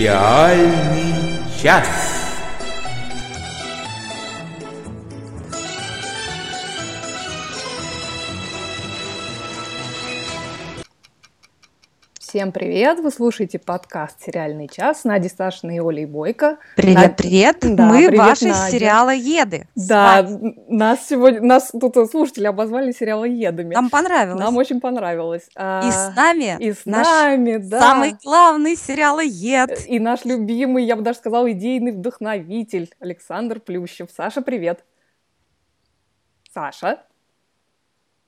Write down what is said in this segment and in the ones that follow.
Сериальный час. Всем привет! Вы слушаете подкаст «Сериальный час» Нади Сашина и Олей Бойко. Привет, Над... привет! Да, Мы привет, ваши Надя. сериалоеды. Да, нас сегодня, нас тут слушатели обозвали сериалоедами. Нам понравилось. Нам очень понравилось. А, и с нами И с нами, да. Самый главный сериалоед. И наш любимый, я бы даже сказала, идейный вдохновитель Александр Плющев. Саша, привет! Саша?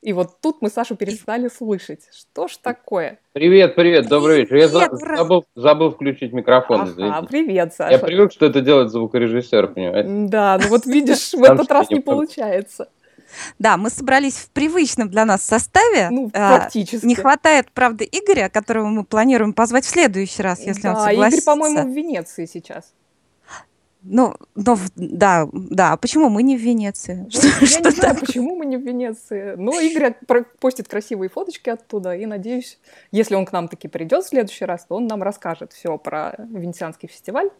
И вот тут мы Сашу перестали слышать. Что ж такое? Привет, привет, добрый вечер. Я забыл, забыл включить микрофон, ага, привет, Саша. Я привык, что это делает звукорежиссер, понимаете? Да, ну вот видишь, в этот раз не получается. Да, мы собрались в привычном для нас составе. Ну, а, практически. Не хватает, правда, Игоря, которого мы планируем позвать в следующий раз, если он согласится. Игорь, по-моему, в Венеции сейчас. Ну, но, да, да. Почему мы не в Венеции? Ну, что, я что не знаю, почему мы не в Венеции. Но Игорь постит красивые фоточки оттуда, и надеюсь, если он к нам таки придет в следующий раз, то он нам расскажет все про Венецианский фестиваль.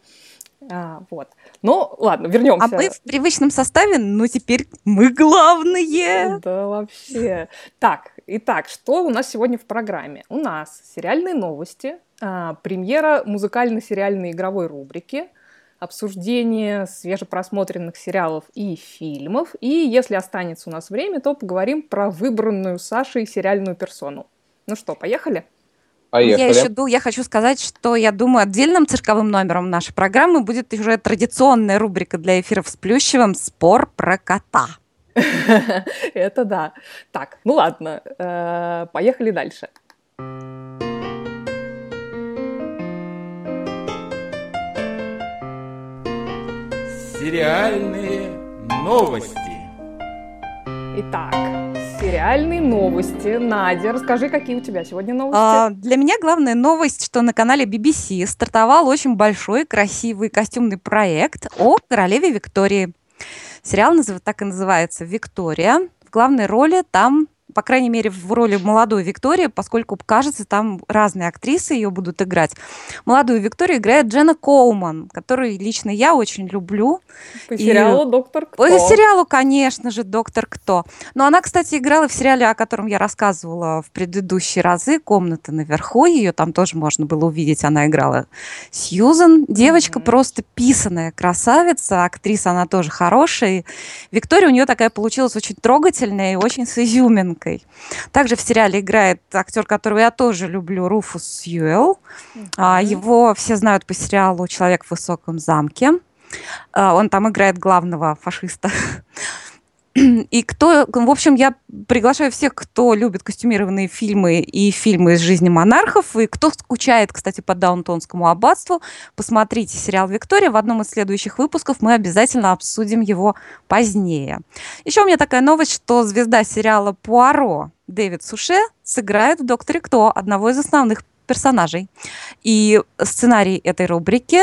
А, вот. Ну, ладно, вернемся. А мы в привычном составе, но теперь мы главные. Да, вообще. Так, итак, что у нас сегодня в программе? У нас сериальные новости, а, премьера музыкально-сериальной игровой рубрики – обсуждение свежепросмотренных сериалов и фильмов. И если останется у нас время, то поговорим про выбранную Сашей сериальную персону. Ну что, поехали? Поехали. Я еще я хочу сказать, что я думаю, отдельным цирковым номером нашей программы будет уже традиционная рубрика для эфиров с Плющевым «Спор про кота». Это да. Так, ну ладно, э, поехали дальше. Сериальные новости. Итак, сериальные новости. Надя, расскажи, какие у тебя сегодня новости? А, для меня главная новость, что на канале BBC стартовал очень большой, красивый костюмный проект о королеве Виктории. Сериал так и называется «Виктория». В главной роли там по крайней мере, в роли молодой Виктории, поскольку, кажется, там разные актрисы ее будут играть. Молодую Викторию играет Дженна Коуман, которую лично я очень люблю. По сериалу «Доктор Кто». По сериалу, конечно же, «Доктор Кто». Но она, кстати, играла в сериале, о котором я рассказывала в предыдущие разы, «Комната наверху». Ее там тоже можно было увидеть. Она играла Сьюзан. Девочка mm-hmm. просто писаная красавица. Актриса она тоже хорошая. Виктория у нее такая получилась очень трогательная и очень с изюминкой маленькой. Также в сериале играет актер, которого я тоже люблю, Руфус Сьюэлл. Mm-hmm. Его все знают по сериалу «Человек в высоком замке». А, он там играет главного фашиста. И кто, в общем, я приглашаю всех, кто любит костюмированные фильмы и фильмы из жизни монархов, и кто скучает, кстати, по Даунтонскому аббатству, посмотрите сериал «Виктория». В одном из следующих выпусков мы обязательно обсудим его позднее. Еще у меня такая новость, что звезда сериала «Пуаро» Дэвид Суше сыграет в «Докторе Кто» одного из основных персонажей. И сценарий этой рубрики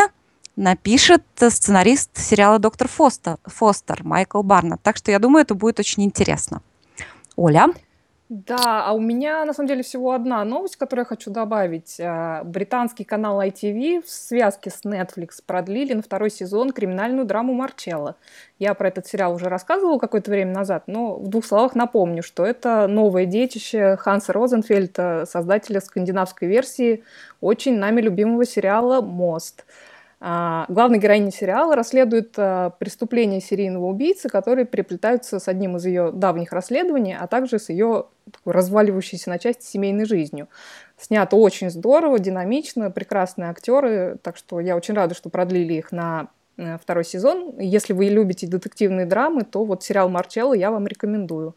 напишет сценарист сериала «Доктор Фостер», Фостер Майкл Барнетт. Так что я думаю, это будет очень интересно. Оля? Да, а у меня на самом деле всего одна новость, которую я хочу добавить. А, британский канал ITV в связке с Netflix продлили на второй сезон криминальную драму Марчелла. Я про этот сериал уже рассказывала какое-то время назад, но в двух словах напомню, что это новое детище Ханса Розенфельда, создателя скандинавской версии очень нами любимого сериала «Мост». А, главная героиня сериала расследует а, преступления серийного убийцы, которые переплетаются с одним из ее давних расследований, а также с ее разваливающейся на части семейной жизнью. Снято очень здорово, динамично, прекрасные актеры, так что я очень рада, что продлили их на э, второй сезон. Если вы любите детективные драмы, то вот сериал «Марчелло» я вам рекомендую.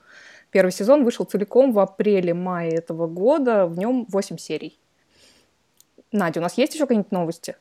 Первый сезон вышел целиком в апреле-мае этого года, в нем 8 серий. Надя, у нас есть еще какие-нибудь новости?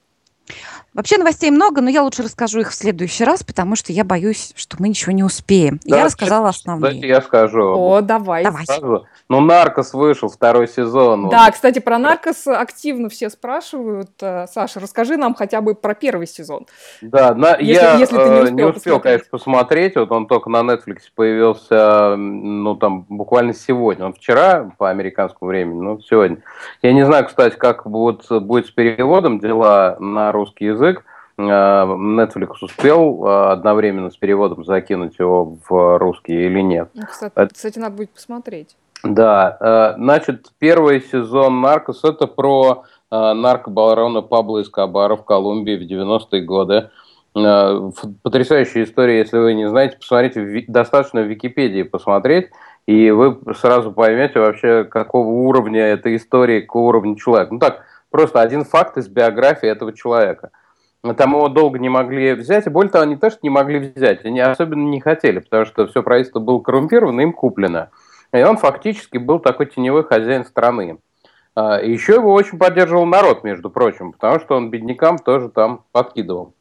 Вообще новостей много, но я лучше расскажу их в следующий раз, потому что я боюсь, что мы ничего не успеем. Да, я рассказала основные. Давайте я скажу. О, давай. давай. Скажу. Ну, «Наркос» вышел, второй сезон. Да, кстати, про «Наркос» активно все спрашивают. Э, Саша, расскажи нам хотя бы про первый сезон. Да, на, если, я если ты не э, успел, не успел конечно, посмотреть. Вот он только на Netflix появился, ну, там, буквально сегодня. Он вчера по американскому времени, ну, сегодня. Я не знаю, кстати, как будет, будет с переводом дела на на русский язык. Netflix успел одновременно с переводом закинуть его в русский или нет. Ну, кстати, кстати надо будет посмотреть. Да, значит, первый сезон «Наркос» — это про наркобарона Пабло Эскобара в Колумбии в 90-е годы. Потрясающая история, если вы не знаете, посмотрите, достаточно в Википедии посмотреть, и вы сразу поймете вообще, какого уровня эта история, какого уровня человека. Ну так, просто один факт из биографии этого человека. Там его долго не могли взять, и более того, они тоже не могли взять, они особенно не хотели, потому что все правительство было коррумпировано, им куплено. И он фактически был такой теневой хозяин страны. А, еще его очень поддерживал народ, между прочим, потому что он беднякам тоже там подкидывал.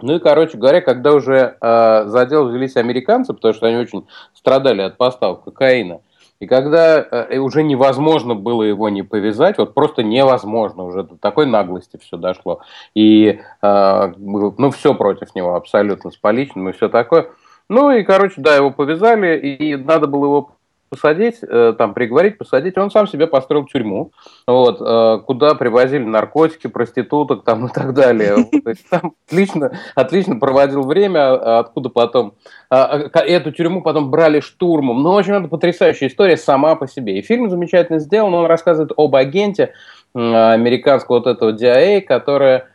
Ну и, короче говоря, когда уже э, за дело взялись американцы, потому что они очень страдали от поставок кокаина, и когда э, уже невозможно было его не повязать, вот просто невозможно, уже до такой наглости все дошло. И, э, ну, все против него абсолютно, с поличным и все такое. Ну и, короче, да, его повязали, и надо было его посадить, э, там, приговорить, посадить. Он сам себе построил тюрьму, вот, э, куда привозили наркотики, проституток там и так далее. Там отлично, отлично проводил время, а откуда потом... А, а, эту тюрьму потом брали штурмом. Ну, в общем, это потрясающая история сама по себе. И фильм замечательно сделан, он рассказывает об агенте американского вот этого DIA, которая а,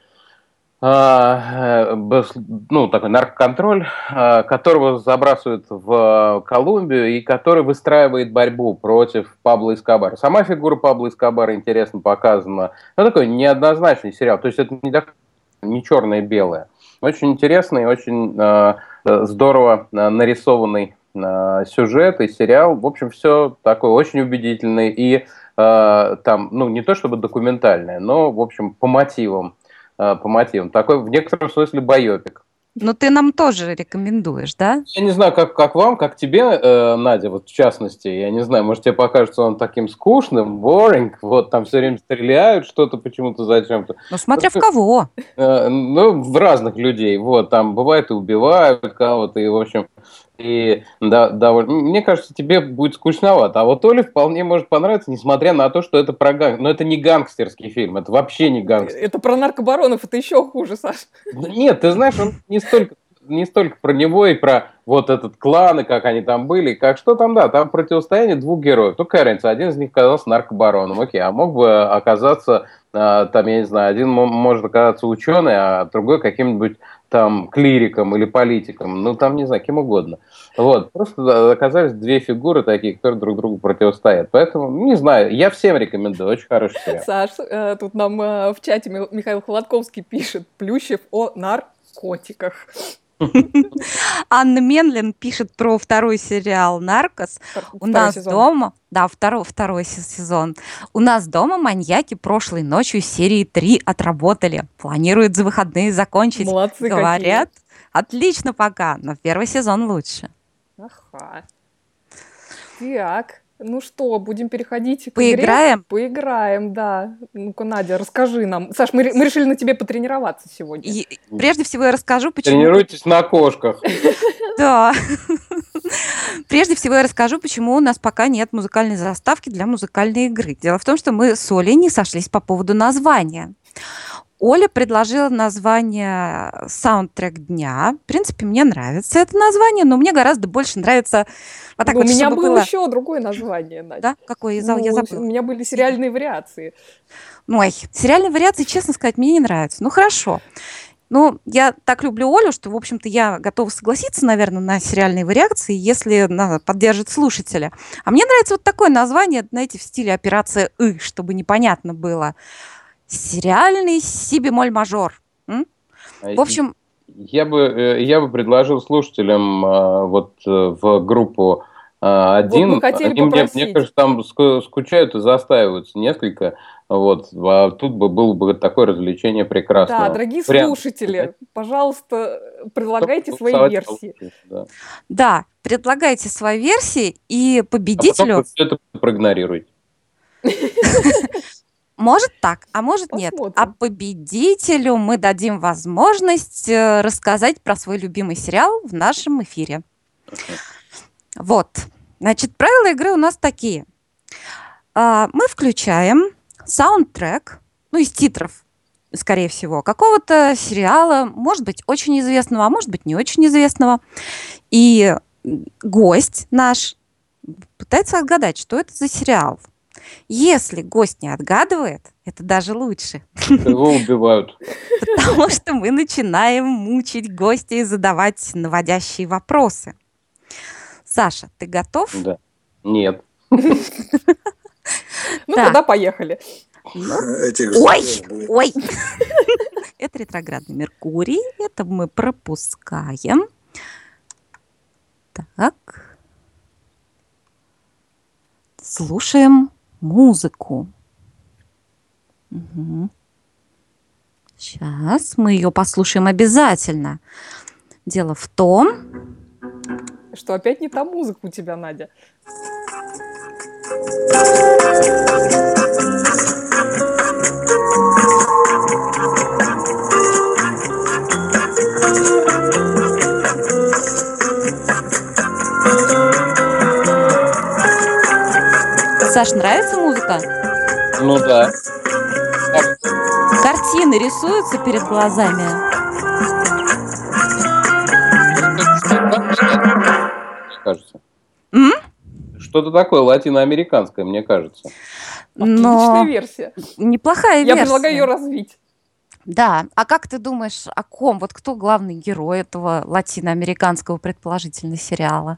ну, такой наркоконтроль, а, которого забрасывают в Колумбию и который выстраивает борьбу против Пабло Эскобара. Сама фигура Пабло Эскобара интересно показана. Ну, такой неоднозначный сериал. То есть это не, не черное и белое. Очень интересный, очень э, здорово нарисованный э, сюжет и сериал. В общем, все такое очень убедительный и э, там, ну, не то чтобы документальное, но, в общем, по мотивам Э, по мотивам. Такой в некотором смысле байопик. Ну, ты нам тоже рекомендуешь, да? Я не знаю, как, как вам, как тебе, э, Надя, вот в частности. Я не знаю, может, тебе покажется он таким скучным, boring, вот там все время стреляют что-то почему-то зачем-то. Ну, смотря в кого. Э, ну, в разных людей. Вот, там бывает и убивают кого-то, и, в общем, и да, довольно... Мне кажется, тебе будет скучновато. А вот Оле вполне может понравиться, несмотря на то, что это про ганг... Но это не гангстерский фильм, это вообще не гангстер. Это про наркобаронов, это еще хуже, Саш. Нет, ты знаешь, он не столько, не столько про него и про вот этот клан, и как они там были, как что там, да, там противостояние двух героев. Ну, какая разница, один из них оказался наркобароном, окей, а мог бы оказаться, а, там, я не знаю, один может оказаться ученый, а другой каким-нибудь там клириком или политиком, ну там не знаю, кем угодно. Вот, просто оказались две фигуры такие, которые друг другу противостоят. Поэтому, не знаю, я всем рекомендую, очень хороший сериал. Саш, э, тут нам э, в чате Михаил Холодковский пишет, Плющев о наркотиках. Анна Менлин пишет про второй сериал «Наркос». У нас сезон. дома... Да, второй, второй сезон. У нас дома маньяки прошлой ночью серии 3 отработали. Планируют за выходные закончить. Молодцы Говорят, какие. отлично пока, но первый сезон лучше. Ага. Так. Ну что, будем переходить к Поиграем? Игре? Поиграем, да. Ну-ка, Надя, расскажи нам. Саш, мы, мы решили на тебе потренироваться сегодня. И, прежде всего я расскажу, почему... Тренируйтесь на кошках. Да. Прежде всего я расскажу, почему у нас пока нет музыкальной заставки для музыкальной игры. Дело в том, что мы с Олей не сошлись по поводу названия. Оля предложила название саундтрек дня. В принципе, мне нравится это название, но мне гораздо больше нравится вот так вот, У меня было, было еще другое название, Надя. Да? Какое? Я, ну, я забыла. У меня были сериальные вариации. Ой, сериальные вариации, честно сказать, мне не нравятся. Ну, хорошо. Ну, я так люблю Олю, что, в общем-то, я готова согласиться, наверное, на сериальные вариации, если поддержит слушателя. А мне нравится вот такое название, знаете, в стиле «Операция И», чтобы непонятно было сериальный си бемоль мажор. М? А в общем... Я бы, э, я бы предложил слушателям а, вот э, в группу один, вот они мне, мне кажется, там скучают и застаиваются несколько. Вот, а тут бы было бы такое развлечение прекрасное. Да, дорогие Прям... слушатели, пожалуйста, предлагайте свои версии. Да. да, предлагайте свои версии и победителю... А потом все это проигнорируйте. Может так, а может нет. А победителю мы дадим возможность э, рассказать про свой любимый сериал в нашем эфире. Вот. Значит, правила игры у нас такие. А, мы включаем саундтрек, ну, из титров скорее всего, какого-то сериала, может быть, очень известного, а может быть, не очень известного. И гость наш пытается отгадать, что это за сериал. Если гость не отгадывает, это даже лучше. Его убивают. Потому что мы начинаем мучить гостя и задавать наводящие вопросы. Саша, ты готов? Да. Нет. Ну, тогда поехали. Этих Ой, ой. Это ретроградный Меркурий. Это мы пропускаем. Так. Слушаем музыку. Сейчас мы ее послушаем обязательно. Дело в том, Что опять не та музыка у тебя, Надя. Саш, нравится музыка? Ну да. Картины рисуются перед глазами. Мне кажется. М? Что-то такое латиноамериканское, мне кажется. Отличная Но версия. неплохая Я версия. предлагаю ее развить. Да, а как ты думаешь, о ком? Вот кто главный герой этого латиноамериканского предположительно сериала?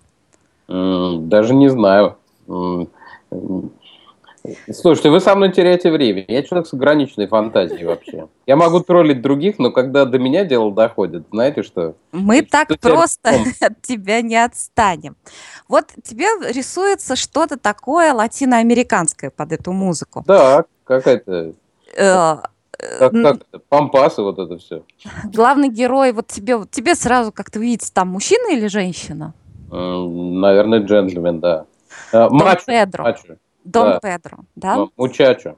Даже не знаю. Слушайте, вы со мной теряете время. Я человек с ограниченной фантазией вообще. Я могу троллить других, но когда до меня дело доходит, знаете что? Мы Что так просто от тебя не отстанем. Вот тебе рисуется что-то такое латиноамериканское под эту музыку. Да, какая-то... Э, Как, м. как это? Пампасы, вот это все. Главный герой, вот тебе, вот тебе сразу как-то видится там мужчина или женщина? Наверное, джентльмен, да. Дон Мачо. Педро. Мачо. Дон да. Педро, да? Мучачо.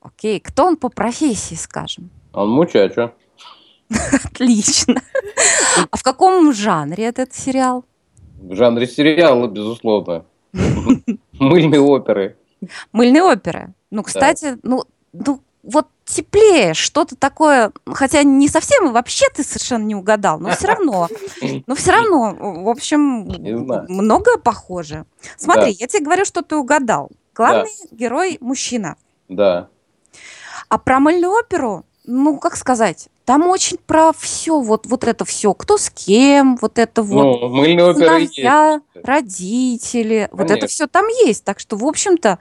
Окей. Кто он по профессии, скажем? Он мучачо. Отлично. А в каком жанре этот сериал? В жанре сериала, безусловно. Мыльные оперы. Мыльные оперы. Ну, кстати, ну, ну, вот теплее, что-то такое, хотя не совсем и вообще ты совершенно не угадал, но все равно, но все равно, в общем, многое похоже. Смотри, Да. я тебе говорю, что ты угадал. Главный герой мужчина. Да. А про мыльную оперу, ну, как сказать, там очень про все, вот, вот это все, кто с кем, вот это вот. Ну, мыльные оперы есть. родители, вот это Конечно. все там есть. Так что, в общем-то,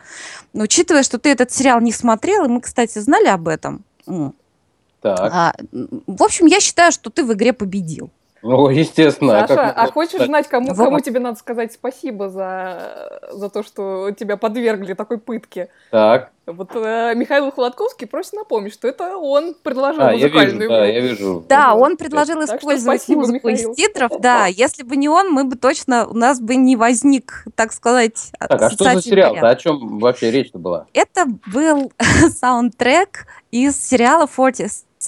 ну, учитывая, что ты этот сериал не смотрел, и мы, кстати, знали об этом, Так. а, в общем, я считаю, что ты в игре победил. Ну, естественно. как Саша, а можно хочешь сказать? знать, кому, кому тебе надо сказать спасибо за, за то, что тебя подвергли такой пытке? Так. Вот э, Михаил Холодковский просит напомнить, что это он предложил А, я музыкальную вижу, да, игру. я вижу. Да, он предложил Так использовать спасибо, музыку Михаил. из титров. Да, если бы не он, мы бы точно, у нас бы не возник, так сказать, Так, а что за ряд. О чем вообще речь-то была? Это был саундтрек из сериала 40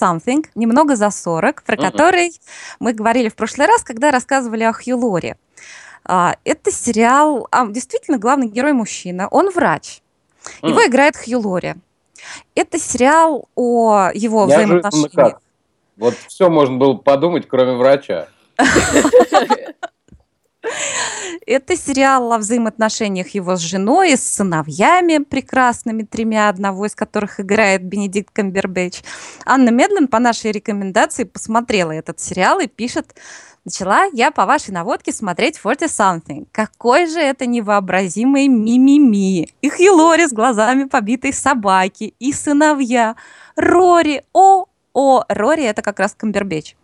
Something, немного за 40, про Мгм. который мы говорили в прошлый раз, когда рассказывали о Хью Лоре. А, Это сериал, а, действительно, главный герой мужчина, он врач. Его М. играет Хью Лори. Это сериал о его Неожиданно взаимоотношениях. как. Вот все можно было подумать, кроме врача. Это сериал о взаимоотношениях его с женой, с сыновьями прекрасными тремя, одного из которых играет Бенедикт Камбербэтч. Анна Медлен по нашей рекомендации посмотрела этот сериал и пишет, начала я по вашей наводке смотреть 40 Something. Какой же это невообразимый мимими. И Хью Лори с глазами побитой собаки, и сыновья. Рори, о, о, Рори это как раз Камбербэтч.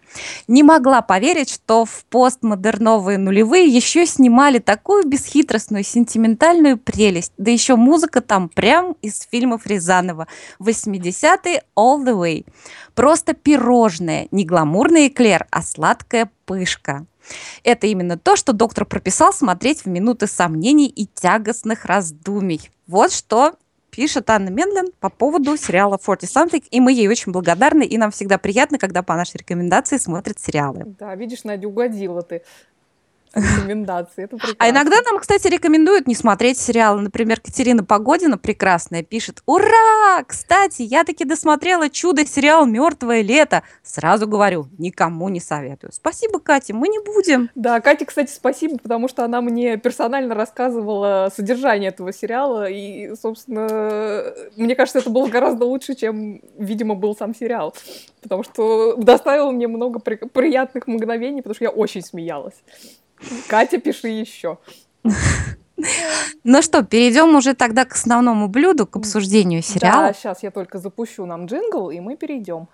Не могла поверить, что в постмодерновые нулевые еще снимали такую бесхитростную сентиментальную прелесть. Да еще музыка там прям из фильмов Рязанова. 80-е all the way. Просто пирожное, не гламурный эклер, а сладкая пышка. Это именно то, что доктор прописал смотреть в минуты сомнений и тягостных раздумий. Вот что пишет Анна Медлен по поводу сериала 40 Something, и мы ей очень благодарны, и нам всегда приятно, когда по нашей рекомендации смотрят сериалы. Да, видишь, Надя, угодила ты. Рекомендации. Это А иногда нам, кстати, рекомендуют не смотреть сериалы. Например, Катерина Погодина прекрасная пишет, ура! Кстати, я таки досмотрела чудо-сериал «Мертвое лето». Сразу говорю, никому не советую. Спасибо, Катя, мы не будем. Да, Кате, кстати, спасибо, потому что она мне персонально рассказывала содержание этого сериала, и, собственно, мне кажется, это было гораздо лучше, чем, видимо, был сам сериал, потому что доставил мне много при- приятных мгновений, потому что я очень смеялась. Катя, пиши еще. Ну что, перейдем уже тогда к основному блюду, к обсуждению Да, сериала. сейчас я только запущу нам джингл, и мы перейдем.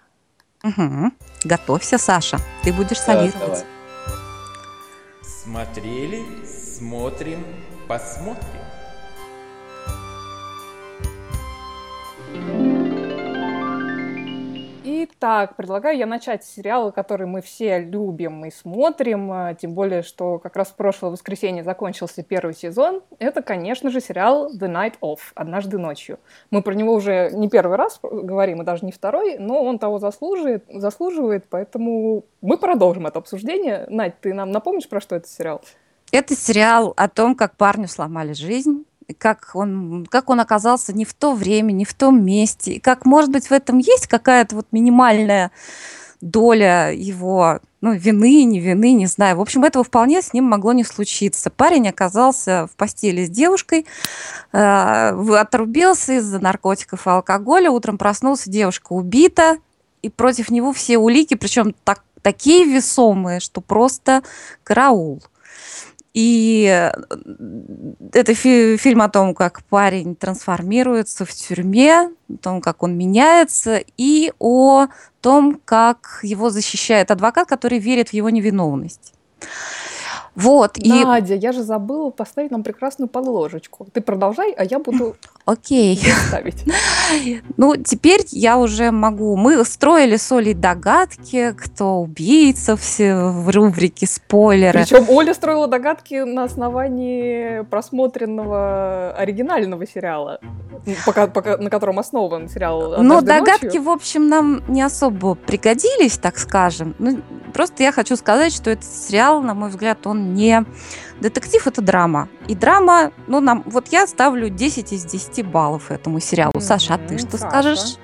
Мгм. Готовься, Саша, ты будешь Да, солировать. давай. Смотрели, смотрим, посмотрим. Итак, предлагаю я начать с сериала, который мы все любим и смотрим, а, тем более, что как раз в прошлое воскресенье закончился первый сезон. Это, конечно же, сериал The Night Of, «Однажды ночью». Мы про него уже не первый раз говорим, и даже не второй, но он того заслуживает, заслуживает поэтому мы продолжим это обсуждение. Надь, ты нам напомнишь, про что это сериал? Это сериал о том, как парню сломали жизнь, как он, как он оказался не в то время, не в том месте, и как, может быть, в этом есть какая-то вот минимальная доля его, ну, вины, не вины, не знаю. В общем, этого вполне с ним могло не случиться. Парень оказался в постели с девушкой, э, отрубился из-за наркотиков и алкоголя, утром проснулся, девушка убита, и против него все улики, причем так, такие весомые, что просто караул. И э, это фи- фильм о том, как парень трансформируется в тюрьме, о том, как он меняется, и о том, как его защищает адвокат, который верит в его невиновность. Вот, и Надя, я же забыла поставить нам прекрасную подложечку. Ты продолжай, а я буду окей. ставить. Ну, теперь я уже могу. Мы строили с Олей догадки, кто убийца все в рубрике спойлеры. Причем Оля строила догадки на основании просмотренного оригинального сериала, пока, пока- на котором основан сериал Но «Однажды догадки, ночью». в общем, нам не особо пригодились, так скажем. Ну, просто я хочу сказать, что этот сериал, на мой взгляд, он не детектив, это драма. И драма, ну, нам, вот я ставлю 10 из 10 баллов этому сериалу. Саша, а ты что Саша. скажешь?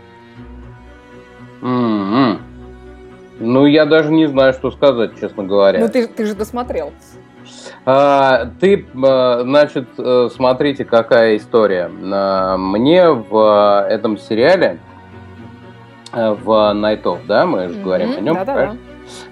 М-м. Ну, я даже не знаю, что сказать, честно говоря. Ну ты, ты же досмотрел. А, ты, э, значит, э, смотрите, какая история. А, Мне в э, этом сериале, в Night of, да, мы же говорим о нем, Да-да-да.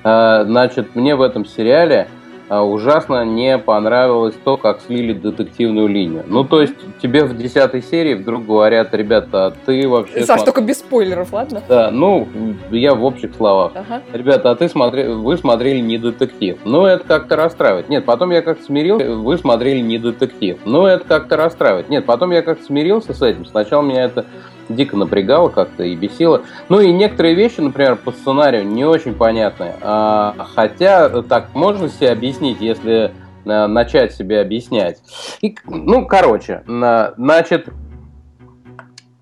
А, Значит, мне в этом сериале а, ужасно не понравилось то, как слили детективную линию. Ну, то есть, тебе в десятой серии вдруг говорят, ребята, а ты вообще... Саш, смо- только без спойлеров, ладно? Да, ну, я в общих словах. Ага. Ребята, а ты смотри, вы смотрели не детектив. Ну, это как-то расстраивает. Нет, потом я как-то смирился, вы смотрели не детектив. Ну, это как-то расстраивает. Нет, потом я как-то смирился с этим. Сначала меня это дико напрягало как-то и бесило. Ну и некоторые вещи, например, по сценарию не очень понятны. А, хотя так можно себе объяснить, если а, начать себе объяснять. И, ну, короче, на- значит,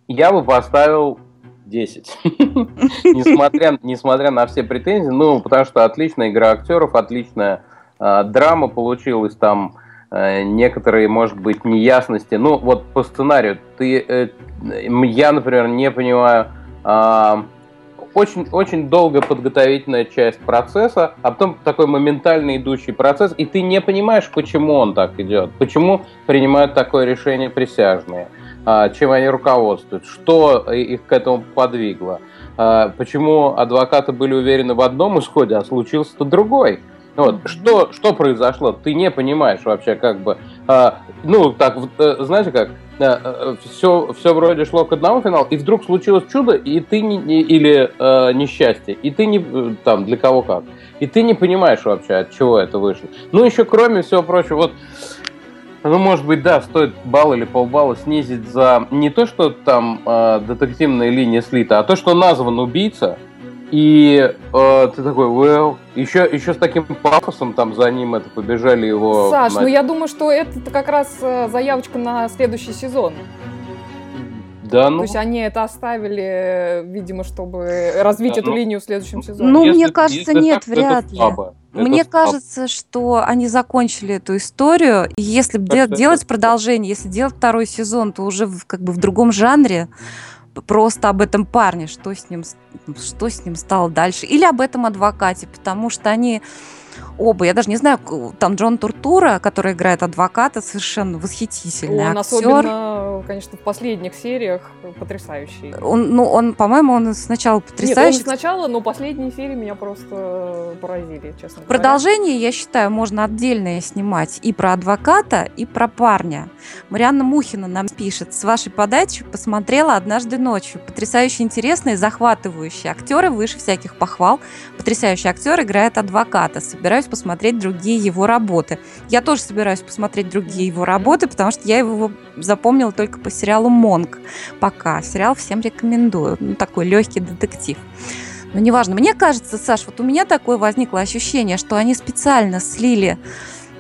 я бы поставил 10. несмотря, на все претензии, ну, потому что отличная игра актеров, отличная а, драма получилась, там э, некоторые, может быть, неясности. Ну, вот по сценарию, ты, э, я, например, не понимаю, а, очень, очень долгая подготовительная часть процесса, а потом такой моментально идущий процесс, и ты не понимаешь, почему он так идет, почему принимают такое решение присяжные, а, чем они руководствуют, что их к этому подвигло, а, почему адвокаты были уверены в одном исходе, а случился-то другой. Вот. Что, что произошло? Ты не понимаешь вообще, как бы. а, ну, так, э, знаете как, все, все вроде шло к одному финалу, и вдруг случилось чудо, и ты не, не- или э, несчастье, и ты не э, там для кого как, и ты не понимаешь вообще, от чего это вышло. Ну, еще кроме всего прочего, вот ну, может быть, да, стоит балл или полбалла снизить за не то, что там э, детективная линия слита, а то, что назван убийца, и э, ты такой, well, еще, еще с таким пафосом там за ним это побежали его... Саш, на- ну я думаю, что это как раз э, заявочка на следующий сезон. Да, ну, То есть они это оставили, видимо, чтобы развить Да, эту ну, линию в следующем сезоне. Ну, если- мне кажется, если нет, так, это вряд ли. слабо. Это Мне слабо. кажется, что они закончили эту историю. И если де- делать это- продолжение, если делать второй сезон, то уже в, как бы в другом жанре. Просто об этом парне, что с ним, что с ним стало дальше. Или об этом адвокате, потому что они оба, я даже не знаю, там Джон Туртура, который играет адвоката, совершенно восхитительный Он актер. особенно, конечно, в последних сериях потрясающий. Он, ну, он, по-моему, он сначала Нет, он потрясающий. сначала, но последние серии меня просто поразили, честно говоря. Продолжение, я считаю, можно отдельное снимать и про адвоката, и про парня. Марианна Мухина нам пишет, с вашей подачи посмотрела однажды ночью. Потрясающе интересные, захватывающие актеры, выше всяких похвал. Потрясающий актер играет адвоката. Собираюсь посмотреть другие его работы. Я тоже собираюсь посмотреть другие его работы, потому что я его запомнила только по сериалу «Монк». Пока. Сериал всем рекомендую. Ну, такой легкий детектив. Но неважно. Мне кажется, Саш, вот у меня такое возникло ощущение, что они специально слили,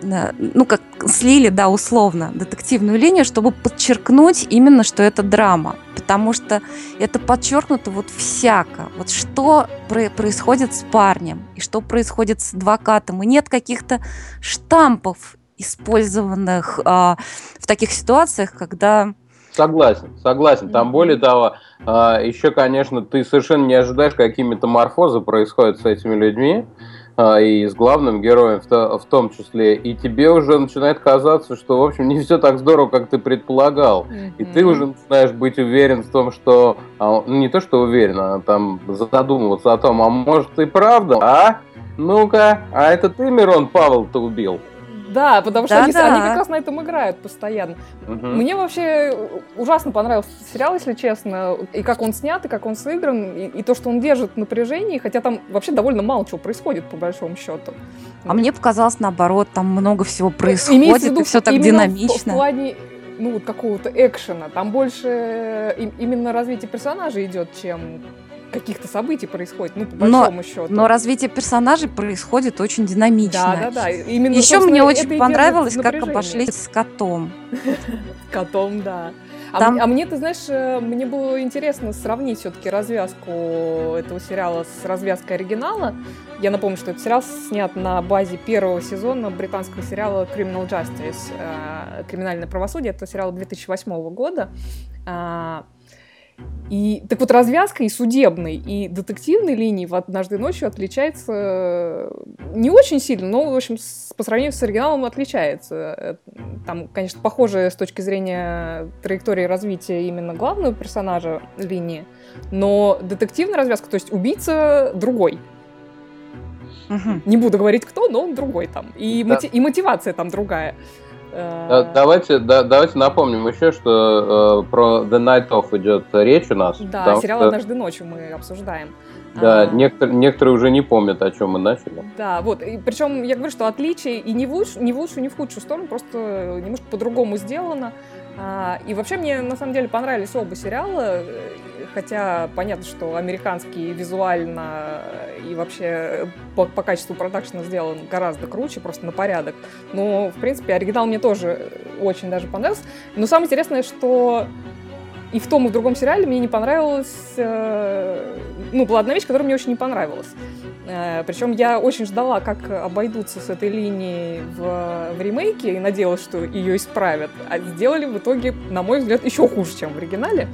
ну как слили, да, условно, детективную линию, чтобы подчеркнуть именно, что это драма. Потому что это подчеркнуто вот всяко. Вот что про- происходит с парнем и что происходит с адвокатом. И нет каких-то штампов, использованных а, в таких ситуациях, когда Согласен, согласен. Там более того, а, еще, конечно, ты совершенно не ожидаешь, какие метаморфозы происходят с этими людьми, и с главным героем в, то- в том числе. И тебе уже начинает казаться, что, в общем, не все так здорово, как ты предполагал. И ты уже начинаешь быть уверен в том, что... а, ну, не то, что уверен, а там задумываться о том, а может и правда, а? Ну-ка, а это ты, Мирон Павел-то убил? Да, потому что они, Да-да. они как раз на этом играют постоянно. Мгм. Мне вообще ужасно понравился сериал, если честно, и как он снят, и как он сыгран, и, и то, что он держит в напряжении, хотя там вообще довольно мало чего происходит, по большому счету. А мне показалось наоборот, там много всего Имеется в происходит, виду и все так именно в- динамично. В, плане ну, вот какого-то экшена. Там больше э, им- именно развитие персонажа идет, чем каких-то событий происходит, ну, по Но- большому счету. Но развитие персонажей происходит очень динамично. Да, да, да. Именно, Еще мне очень понравилось, как обошлись с котом. Котом, да. А, Там- мне, а мне, ты знаешь, э, мне было интересно сравнить все-таки развязку этого сериала с развязкой оригинала. Я напомню, что этот сериал снят на базе первого сезона британского сериала Criminal Justice. э, Криминальное правосудие. Это сериал 2008 года. И так вот развязка и судебной, и детективной линии в «Однажды ночью» отличается э, не очень сильно, но, в общем, с- по сравнению с оригиналом отличается. Э, Там, конечно, похоже с точки зрения траектории развития именно главного персонажа линии, но детективная развязка, то есть убийца другой. Мгм. Не буду говорить кто, но он другой там. И, Да. моти- и мотивация там другая. Э, Да, Давайте, да- давайте напомним еще, что э, про The Night Of идет речь у нас. Да, сериал что, «Однажды ночью» мы обсуждаем. Да, А, некоторые, некоторые уже не помнят, о чем мы начали. Да, вот. И причем я говорю, что отличие и не в, луч- не в лучшую, не в худшую сторону, просто немножко по-другому сделано. А, и вообще мне на самом деле понравились оба сериала, э, хотя понятно, что американский визуально и вообще по, по качеству продакшена сделан гораздо круче, просто на порядок. Но, в принципе, оригинал мне тоже очень даже понравился. Но самое интересное, что и в том, и в другом сериале мне не понравилось... э, ну, была одна вещь, которая мне очень не понравилась. Э, Причем я очень ждала, как обойдутся с этой линией в, в ремейке и надеялась, что ее исправят. А сделали в итоге, на мой взгляд, еще хуже, чем в оригинале.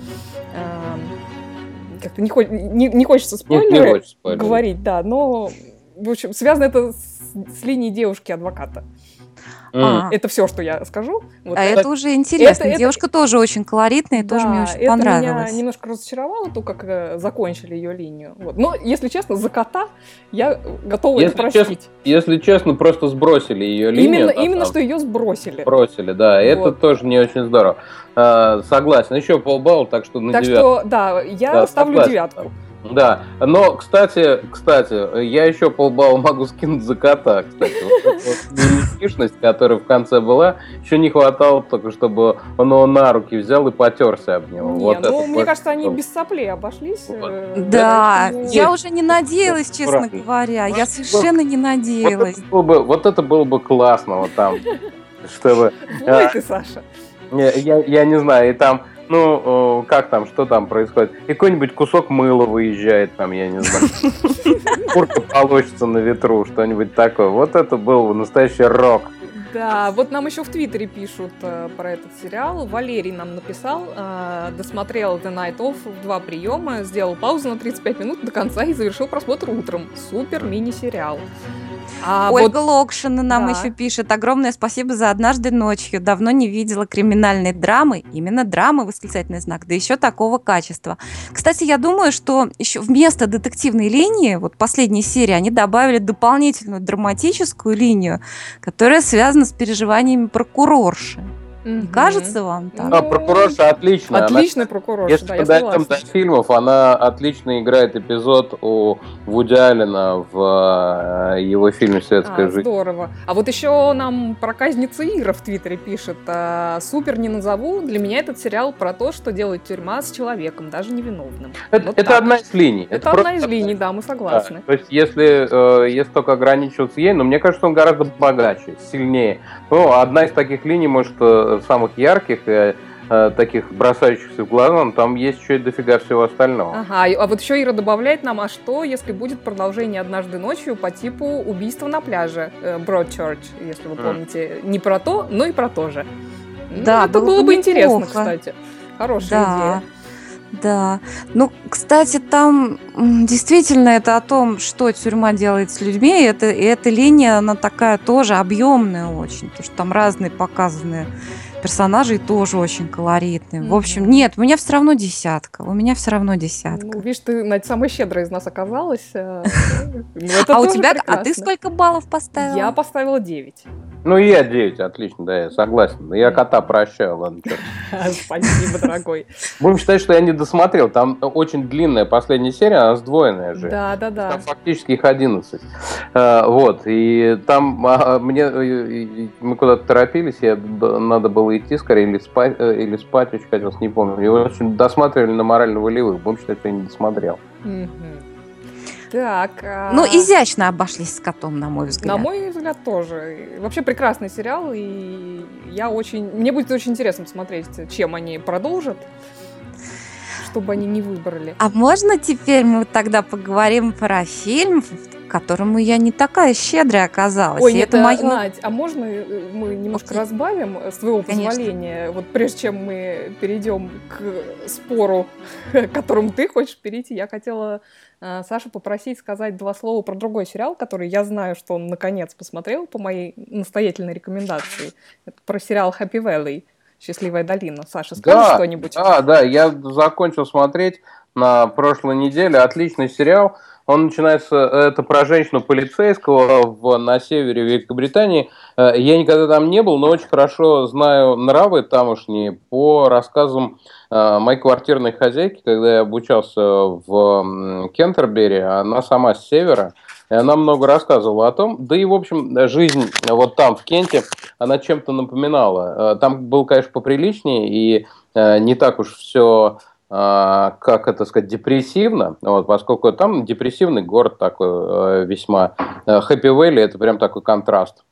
Эм, Как-то не, хо- не- не хочется Нет, не спойлеры хочется спойлерить. говорить, да, но, в общем, связано это с, с линией девушки-адвоката. А, Это все, что я скажу. Вот а это- это уже интересно. это- Девушка тоже очень колоритная, и тоже мне Да, очень это понравилось. меня немножко разочаровало, то, как э, закончили ее линию. Вот. Но, если честно, за кота я готова Если это простить. Если честно, просто сбросили ее линию. именно, на именно что ее сбросили. Бросили, да, и это Вот. тоже не очень здорово. А, согласен, еще полбалла, так что на так девятку. что, да, я Да, ставлю согласен. девятку. Да, но, кстати, кстати, я еще полбалла могу скинуть за кота, кстати. Мимикишность, которая в конце была, еще не хватало только, чтобы он его на руки взял и потерся об него. Не, вот ну, это мне кажется, они без соплей обошлись. Вот. э, Да, я уже не надеялась, честно говоря. Я совершенно не Вот надеялась. это, было бы, вот это было бы классно, вот там, чтобы... Ой, ты, Саша. Не, я, я не знаю, и там, ну, как там, что там происходит. И какой-нибудь кусок мыла выезжает там, я не знаю. Курка получится на ветру, что-нибудь такое. Вот это был настоящий рок. Да, вот нам еще в Твиттере пишут э, про этот сериал. Валерий нам написал, э, досмотрел The Night Off в два приема, сделал паузу на 35 минут до конца и завершил просмотр утром. Супер мини-сериал. А Ольга вот... Локшина нам да. еще пишет. Огромное спасибо за однажды ночью. Давно не видела криминальной драмы. Именно драмы, восклицательный знак. Да еще такого качества. Кстати, я думаю, что еще вместо детективной линии, вот последней серии, они добавили дополнительную драматическую линию, которая связана с переживаниями прокурорши. Не кажется вам так? А, прокурорша отличная. Отличная прокурорша, Если да, я согласна. до фильмов, она отлично играет эпизод у Вуди Аллена в э, его фильме «Светская а, жизнь». Здорово. А вот еще нам проказница Ира в Твиттере пишет. «А, Супер не назову. Для меня этот сериал про то, что делает тюрьма с человеком, даже невиновным. Это, вот это одна из линий. Это, это одна из линий, да, мы согласны. Да. То есть, если, э, если только ограничиваться ей, но мне кажется, он гораздо богаче, сильнее. Ну, одна из таких линий может э, самых ярких и э, таких бросающихся в глаза, но там есть еще и дофига всего остального. Ага, а вот еще Ира добавляет нам, а что, если будет продолжение «Однажды ночью» по типу убийства на пляже э, Broadchurch, если вы помните, mm. не про то, но и про то же. Ну, да, ну, это было, было бы интересно, кстати. Хорошая да. идея. Да. Ну, кстати, там действительно это о том, что тюрьма делает с людьми. И это, и эта линия, она такая тоже объемная очень, потому что там разные показаны персонажей тоже очень колоритные. Mm-hmm. В общем, нет, у меня все равно десятка. У меня все равно десятка. Ну, видишь, ты самая щедрая из нас оказалась. Э, ну, а у тебя, а ты сколько баллов поставила? Я поставила 9. Ну, я 9, отлично, да, я согласен. Я кота прощаю, ладно, Спасибо, дорогой. Будем считать, что я не досмотрел. Там очень длинная последняя серия, она сдвоенная же. Да, да, да. Там фактически их 11. Э, вот, и там а, мне, мы куда-то торопились, я, надо было идти скорее или спать, э, или спать очень хотелось, не помню. Его очень досматривали на морально-волевых, будем считать, что я не досмотрел. Так. А... Ну, изящно обошлись с котом, на мой взгляд. На мой взгляд, тоже. Вообще прекрасный сериал, и я очень... Мне будет очень интересно посмотреть, чем они продолжат чтобы они не выбрали. А можно теперь мы тогда поговорим про фильм, которому я не такая щедрая оказалась. Ой, нет, это мое... Надь, а можно э, мы немножко Окей. разбавим, с твоего Конечно. позволения, вот прежде чем мы перейдем к спору, к которому ты хочешь перейти, я хотела э, Сашу попросить сказать два слова про другой сериал, который я знаю, что он наконец посмотрел по моей настоятельной рекомендации. Это про сериал Happy Valley. Счастливая долина. Саша, скажи да, что-нибудь? Да, да, я закончил смотреть на прошлой неделе. Отличный сериал. Он начинается, это про женщину полицейского в, на севере Великобритании. Э, я никогда там не был, но очень хорошо знаю нравы тамошние по рассказам э, моей квартирной хозяйки, когда я обучался в Кентербери, она сама с севера, и она много рассказывала о том, да и, в общем, жизнь вот там, в Кенте, она чем-то напоминала. Э, там был, конечно, поприличнее, и не так уж все как это сказать, депрессивно, вот, поскольку там депрессивный город такой э, весьма. Хэппи Вэлли это прям такой контраст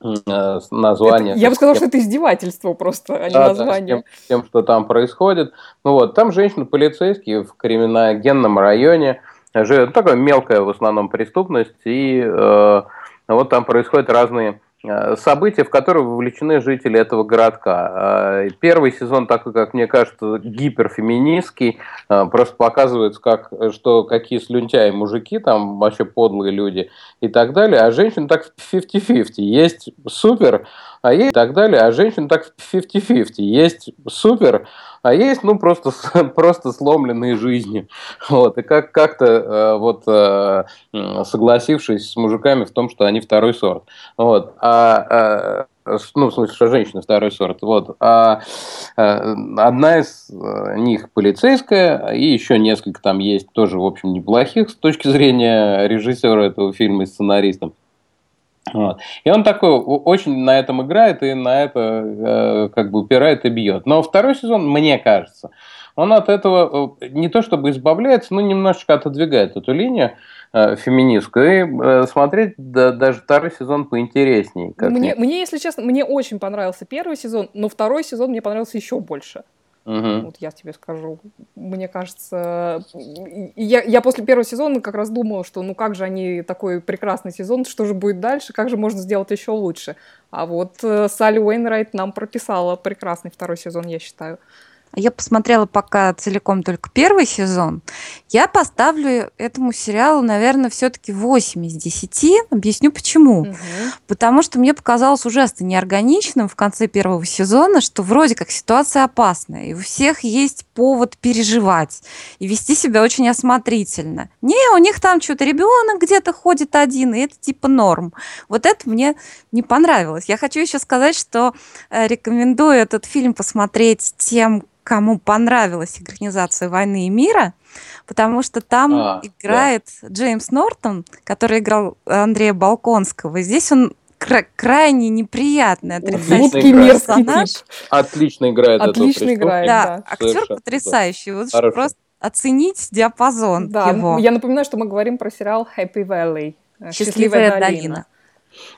э, название. Это, я бы сказал, тем, что это издевательство просто, а не да, название. Да, с, тем, тем, что там происходит. Ну вот, там женщина-полицейский в криминогенном районе, живет, такая мелкая в основном преступность, и э, вот там происходят разные события, в которые вовлечены жители этого городка. Э, первый сезон такой, как мне кажется, гиперфеминистский, э, просто показывает, как, что какие слюнтяи мужики, там вообще подлые люди и так далее, а женщин так 50-50. Есть супер, а есть и так далее, а женщин так 50-50. Есть супер, а есть, ну, просто, просто сломленные жизни. Вот, и как, как-то э, вот э, согласившись с мужиками в том, что они второй сорт. Вот. А, э, ну, в смысле, что женщина второй сорт. Вот. А, одна из них полицейская, и еще несколько там есть тоже, в общем, неплохих с точки зрения режиссера этого фильма и сценариста. Вот. И он такой очень на этом играет и на это э, как бы упирает и бьет. Но второй сезон, мне кажется, он от этого э, не то чтобы избавляется, но немножечко отодвигает эту линию э, феминистскую. И э, смотреть да, даже второй сезон поинтереснее. Мне, мне, если честно, мне очень понравился первый сезон, но второй сезон мне понравился еще больше. Угу. Вот я тебе скажу. Мне кажется, я, я после первого сезона как раз думала, что ну как же они такой прекрасный сезон, что же будет дальше, как же можно сделать еще лучше. А вот э, Салли Уэйнрайт нам прописала прекрасный второй сезон, я считаю. Я посмотрела пока целиком только первый сезон. Я поставлю этому сериалу, наверное, все-таки 8 из 10. Объясню почему. Угу. Потому что мне показалось ужасно неорганичным в конце первого сезона, что вроде как ситуация опасная, и у всех есть повод переживать и вести себя очень осмотрительно. Не, у них там что-то ребенок где-то ходит один, и это типа норм. Вот это мне не понравилось. Я хочу еще сказать, что э, рекомендую этот фильм посмотреть тем, кому понравилась экранизация «Войны и мира», потому что там а, играет да. Джеймс Нортон, который играл Андрея Балконского. здесь он кра- крайне неприятный отрицательный персонаж. Отлично играет. Отлично играет, да. да. Актер Совершенно, потрясающий. Вот просто оценить диапазон да, его. Я напоминаю, что мы говорим про сериал Happy Valley. Счастливая, Счастливая долина. долина.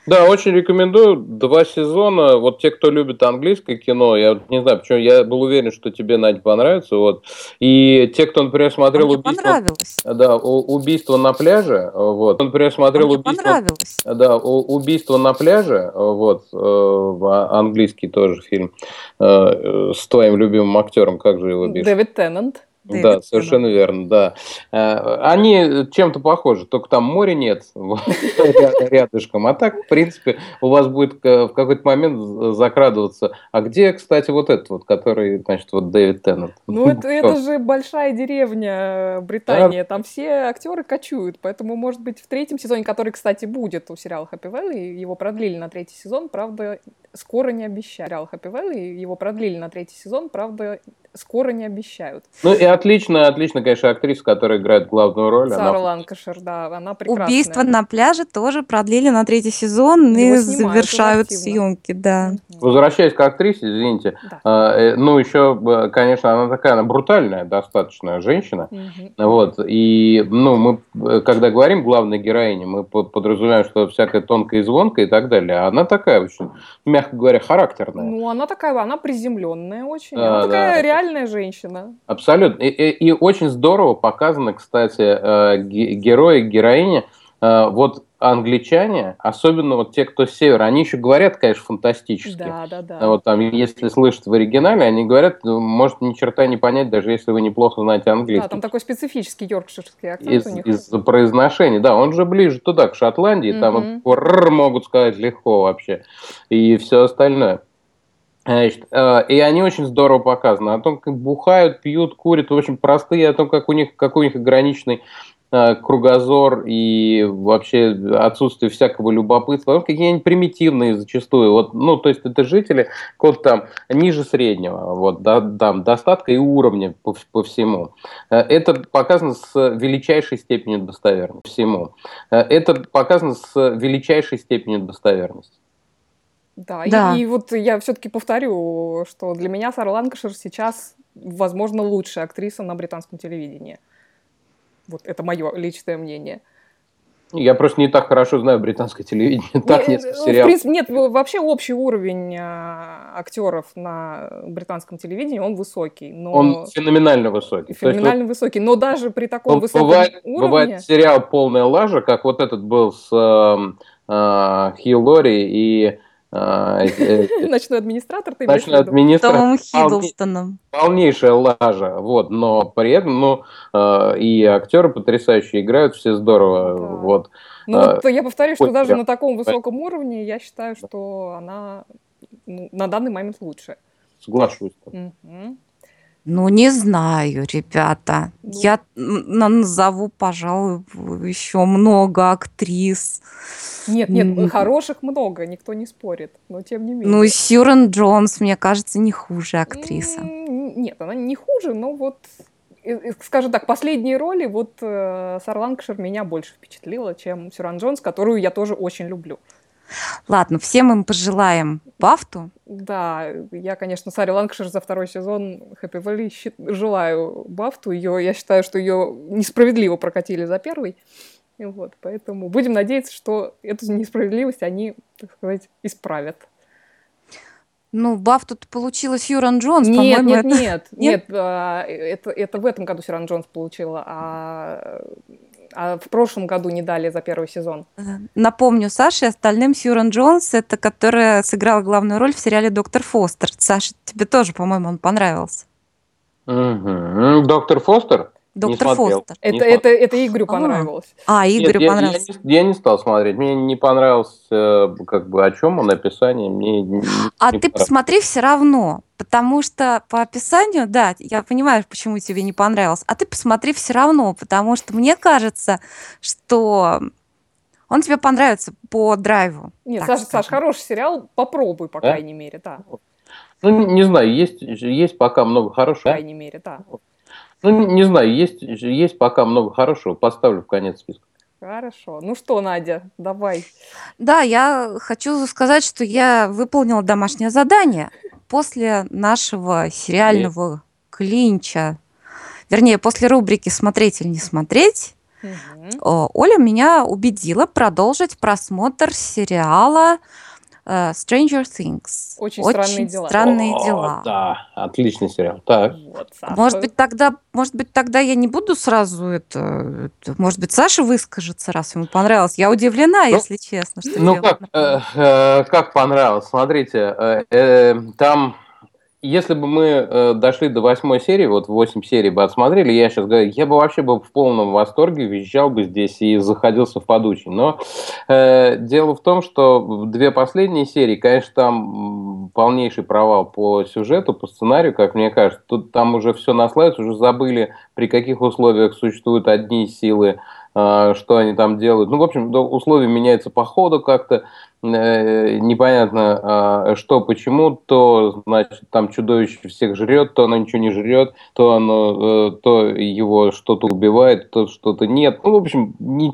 Да, очень рекомендую. Два сезона. Вот те, кто любит английское кино, я не знаю, почему я был уверен, что тебе, Надя, понравится. Вот. И те, кто, например, смотрел а убийство... понравилось. Да, убийство на пляже. Вот. Например, смотрел а убийство... понравилось. Да, убийство на пляже. Вот. Э, английский тоже фильм. Э, с твоим любимым актером. Как же его бишь? Дэвид Теннант. Дэвид да, совершенно верно, да. Э, они чем-то похожи, только там моря нет рядышком. А так, в принципе, у вас будет в какой-то момент закрадываться. А где, кстати, вот этот вот, который, значит, вот Дэвид Теннет? Ну, это, это же большая деревня э, Британии. Там все актеры кочуют. Поэтому, может быть, в третьем сезоне, который, кстати, будет у сериала Happy Valley, его продлили на третий сезон, правда, скоро не обещали. Сериал Happy Valley, его продлили на третий сезон, правда, скоро не обещают. Ну и отлично, отлично, конечно, актриса, которая играет главную роль. Сара она... Ланкашер, да, она прекрасная. Убийство на пляже тоже продлили на третий сезон Его и завершают съемки, да. Возвращаясь к актрисе, извините, да. э, ну еще, э, конечно, она такая, она брутальная достаточно женщина, угу. вот, и, ну, мы, э, когда говорим главной героине, мы подразумеваем, что всякая тонкая и звонкая и так далее, а она такая очень, мягко говоря, характерная. Ну, она такая, она приземленная очень, а, она такая да. реальная женщина. Абсолютно. И, и, и очень здорово показаны, кстати, э, герои, героини. Э, вот англичане, особенно вот те, кто с севера, они еще говорят, конечно, фантастически. Да, да, да. Вот там, если слышат в оригинале, они говорят, ну, может ни черта не понять, даже если вы неплохо знаете английский. Да, там такой специфический йоркширский акцент из, у них. Из произношения, да, он же ближе туда, к Шотландии, mm-hmm. там могут сказать легко вообще, и все остальное. Значит, э, и они очень здорово показаны. О том, как бухают, пьют, курят, в общем, простые, о том, как у них, какой у них ограниченный э, кругозор и вообще отсутствие всякого любопытства, ну, какие они примитивные зачастую. Вот, ну, то есть это жители код там ниже среднего, вот, да, там, достатка и уровня по, по всему. Э, это показано с величайшей степенью достоверности. Всему. Это показано с величайшей степенью достоверности. Да, да. И, и вот я все-таки повторю, что для меня Сара Ланкашир сейчас, возможно, лучшая актриса на британском телевидении. Вот это мое личное мнение. Я просто не так хорошо знаю британское телевидение. Так нет, нет сериалов. В принципе, нет, вообще общий уровень а, актеров на британском телевидении, он высокий. Но... Он феноменально высокий. Феноменально есть, высокий. Но даже при таком высоком бывает, уровне... Бывает сериал «Полная лажа», как вот этот был с э, э, Хью Лори и ночной администратор, ты Ночной администратор. Томом Хиддлстоном. Полнейшая лажа, вот, но при этом, ну, а, и актеры потрясающие играют, все здорово, вот. Ну, а, вот я повторю, что даже на таком высоком уровне я считаю, что она ну, на данный момент лучше. Соглашусь. Ну, не знаю, ребята. Ну. Я назову, пожалуй, еще много актрис. Нет, нет, хороших много, никто не спорит, но тем не ну, менее. Ну, Сьюрен Джонс, мне кажется, не хуже актриса. Нет, она не хуже, но вот, скажем так, последние роли, вот э, Сара Ланкшир меня больше впечатлила, чем Сьюрен Джонс, которую я тоже очень люблю. Ладно, всем им пожелаем Бафту. Да, я, конечно, Саре Ланкшир за второй сезон Happy Valley желаю Бафту. Ее, я считаю, что ее несправедливо прокатили за первый. Вот, поэтому будем надеяться, что эту несправедливость они, так сказать, исправят. Ну, Баф тут получила Сьюран Джонс, Нет, нет, это- нет, нет, а, это, это в этом году Сиран Джонс получила, а, а в прошлом году не дали за первый сезон. Напомню Саше и остальным, Сьюран Джонс, это которая сыграла главную роль в сериале «Доктор Фостер». Саша, тебе тоже, по-моему, он понравился. Мгм. Доктор Фостер? Доктор смотрел. Фостер. Не Это, это, это Игорю А. понравилось. А, Нет, Игорю я- я, понравился. не, я не стал смотреть. Мне не понравилось, э, как бы, о чем он, описание. Мне не- А не ты понравилось. посмотри все равно, потому что по описанию, да, я понимаю, почему тебе не понравилось, а ты посмотри все равно, потому что мне кажется, что он тебе понравится по драйву. Нет, Саша, Саш, хороший сериал, попробуй, по Да? крайней мере, да. Ну, не, не знаю, есть, есть пока много По хорошего. крайней мере, да. Ну, не, знаю, есть, есть пока много хорошего. Поставлю в конец списка. Хорошо. Ну что, Надя, давай. Да, я хочу сказать, что я выполнила домашнее задание после нашего сериального клинча, вернее, после рубрики «Смотреть или не смотреть», э, Оля меня убедила продолжить просмотр сериала э, Stranger Things. Очень странные дела. странные О, дела. Да, отличный сериал. Так. Вот, Саша. Может быть, тогда, может быть, тогда я не буду сразу это, это- Может быть, Саша выскажется, раз ему понравилось. Я удивлена, Ну, если честно, что Ну как, понравилось. э, э, как понравилось? Смотрите, э, э, там, если бы мы э, дошли до восьмой серии, вот восемь серий бы отсмотрели, я сейчас говорю, я бы вообще был в полном восторге, визжал бы здесь и заходился в подучий. Но э, дело в том, что две последние серии, конечно, там полнейший провал по сюжету, по сценарию, как мне кажется. Тут там уже все наслаивается, уже забыли, при каких условиях существуют одни силы, э, что они там делают. Ну, в общем, условия меняются по ходу как-то, непонятно а, что, почему, то, значит, там чудовище всех жрет, то оно ничего не жрет, то оно, э, то его что-то убивает, то что-то нет. Ну, в общем, ни,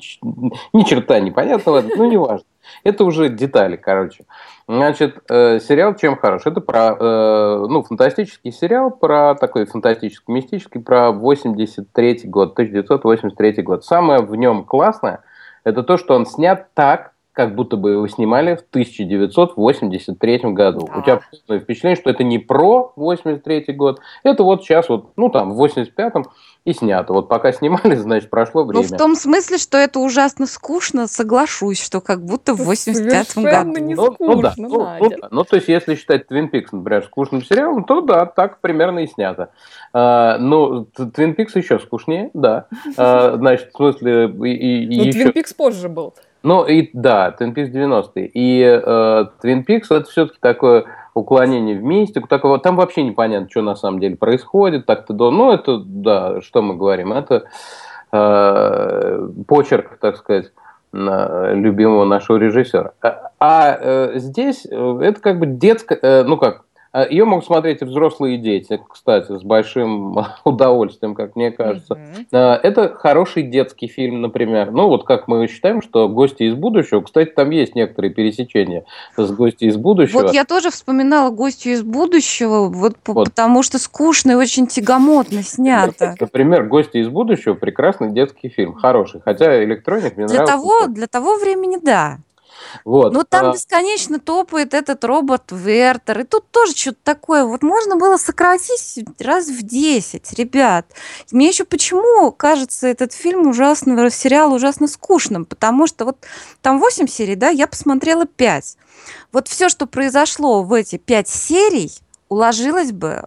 ни черта непонятного, ну, не важно. Это уже детали, короче. Значит, э, сериал чем хорош? Это про, э, ну, фантастический сериал, про такой фантастический, мистический, про 83 год, 1983 год. Самое в нем классное, это то, что он снят так, как будто бы его снимали в 1983 году. Да. У тебя полное впечатление, что это не про 83 год, это вот сейчас вот, ну там, в 85-м и снято. Вот пока снимали, значит, прошло Ну, время. в том смысле, что это ужасно скучно, соглашусь, что как будто в Это 85 совершенно году. не Ну, ну да, скучно, ну, ну Надя. да. Ну, то есть, если считать Twin Peaks, например, скучным сериалом, то да, так примерно и снято. А, ну, Twin Peaks еще скучнее, да. А, значит, в смысле, и, и- Ну, еще... Твин Пикс позже был. Ну, и да, Twin Peaks 90-е. И э, Twin Peaks это все-таки такое уклонение в мистику. Такого, там вообще непонятно, что на самом деле происходит. Так-то, да, ну, это, да, что мы говорим, это э, почерк, так сказать, на- любимого нашего режиссера. А, а, э, здесь э, это как бы детская, э, ну как, ее могут смотреть и взрослые дети, кстати, с большим удовольствием, как мне кажется. А, Это хороший детский фильм, например. Ну, вот как мы считаем, что «Гости из будущего», кстати, там есть некоторые пересечения с «Гости из будущего». Вот я тоже вспоминала гостью из будущего, вот, Вот. потому что скучно и очень тягомотно снято. Например, «Гости из будущего» – прекрасный детский фильм, хороший. Хотя «Электроник» мне Для нравится. того, для того времени, да. Вот. Ну, там а, бесконечно топает этот робот Вертер. И тут тоже что-то такое. Вот можно было сократить раз в 10, ребят. Мне еще почему кажется этот фильм ужасно, сериал ужасно скучным? Потому что вот там 8 серий, да, я посмотрела 5. Вот все, что произошло в эти 5 серий, уложилось бы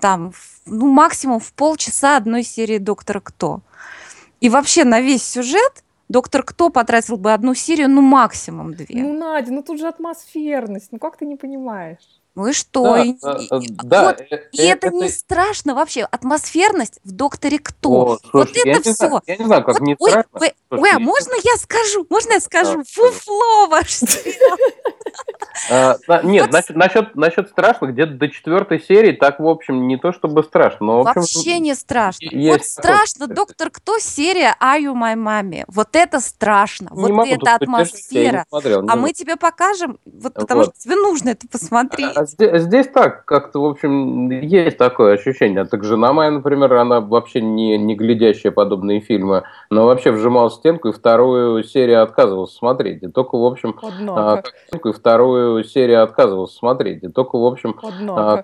там, ну, максимум в полчаса одной серии «Доктора Кто». И вообще на весь сюжет Доктор Кто потратил бы одну серию, ну максимум две. Ну, Надя, ну тут же атмосферность. Ну, как ты не понимаешь? Ну и что? да, И- а, и- а, и- да, вот, э, и э, это, не страшно вообще. Атмосферность в Докторе Кто. О, вот слушай, я это не знаю- все. Я не знаю, как не ой, страшно. ой, Слушай, ой, а я- можно я скажу? Можно я скажу? Да, Фуфло ваш сериал. А, на- Нет, Вот насчет, насчет, насчет страшно, где-то до четвертой серии, так, в общем, не то чтобы страшно, но, в общем, Вообще не страшно. Вот страшно, Доктор Кто серия Are You My Mommy? Вот это страшно. не Вот могу тут это поддержать, я не атмосфера. смотрел, А не мы тебе покажем, вот потому Вот. что тебе нужно это посмотреть. А здесь, здесь так, как-то, в общем, есть такое ощущение. Так жена моя, например, она вообще не, не глядящая подобные фильмы, но вообще вжимала стенку и вторую серию отказывалась смотреть. И только, в общем, а, Однако. стенку и вторую серию отказывался смотреть. И только, в общем, а,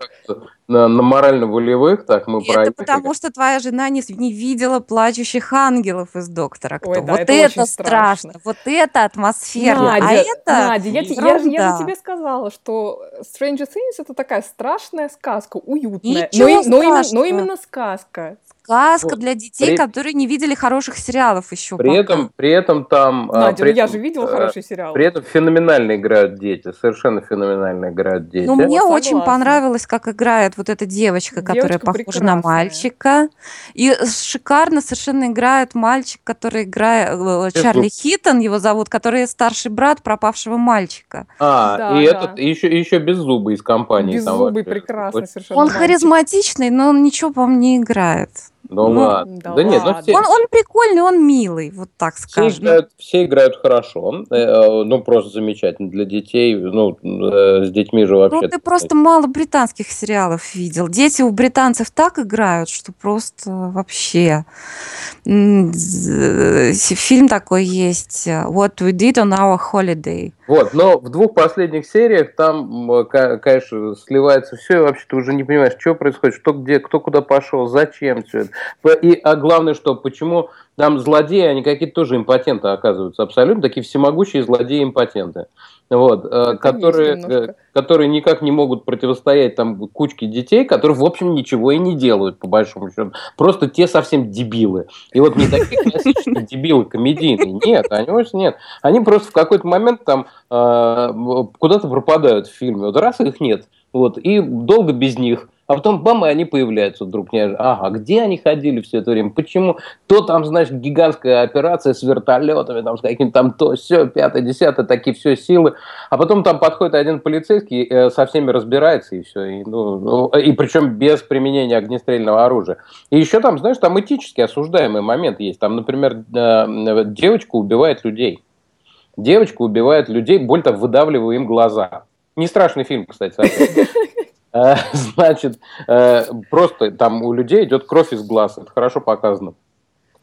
на, на морально-волевых, так мы Это проехали. потому, что твоя жена не, не видела плачущих ангелов из доктора Кто. Ой, да, вот это это, страшно, страшно. вот это атмосферно. а Надя, это Надя, я, я, же- я же тебе сказала, что Stranger Things это такая страшная сказка, уютная. Ничего но, но но именно сказка. Сказка Вот. для детей, При- которые не видели хороших сериалов еще При пока. этом, при этом там... а, Надя, при ну я этом, же видела э, хороший сериал. При этом феноменально играют дети, совершенно феноменально играют дети. Ну, мне Вот, очень согласна. понравилось, как играет вот эта девочка, которая Девочка похожа на мальчика. И шикарно совершенно играет мальчик, который играет... э, Чарли Хитон его зовут, который старший брат пропавшего мальчика. А, Да, и да. этот, еще, еще беззубый из компании. Беззубый, прекрасный Вот, совершенно. Он мальчик. харизматичный, но он ничего, по-моему, не играет. Ну, Ну, ладно. да Да, нет, ну ладно. все, Он, он прикольный, он милый, вот так все скажем. играют, все играют хорошо. Э, э, Ну, просто замечательно. Для детей, ну, э, с детьми же вообще... Ну, ты просто мало британских сериалов видел. Дети у британцев так играют, что просто вообще. Фильм такой есть э, What We Did on Our Holiday. Вот, но в двух последних сериях там, конечно, сливается все, и вообще ты уже не понимаешь, что происходит, что где, кто куда пошел, зачем все это. И, а главное, что почему там злодеи, они какие-то тоже импотенты оказываются, абсолютно такие всемогущие злодеи-импотенты. Вот, э, есть которые, немножко. э, которые никак не могут противостоять там кучке детей, которые, в общем, ничего и не делают, по большому счету. Просто те совсем дебилы. И вот не такие классические дебилы комедийные. Нет, они вовсе нет. Они просто в какой-то момент там э, куда-то пропадают в фильме. Вот раз их нет. Вот, и долго без них. А потом бам, и они появляются вдруг. неожиданно. Ага, где они ходили все это время? Почему? То там, значит, гигантская операция с вертолетами, там, с каким-то там то, все, пятое, десятое, такие все силы. А потом там подходит один полицейский, э, со всеми разбирается, и все. И, ну, ну, и причем без применения огнестрельного оружия. И еще там, знаешь, там этически осуждаемый момент есть. Там, например, э, девочка убивает людей. Девочка убивает людей, более того, выдавливая им глаза. Не страшный фильм, кстати. Э, Значит, э, просто там у людей идет кровь из глаз. Это хорошо показано.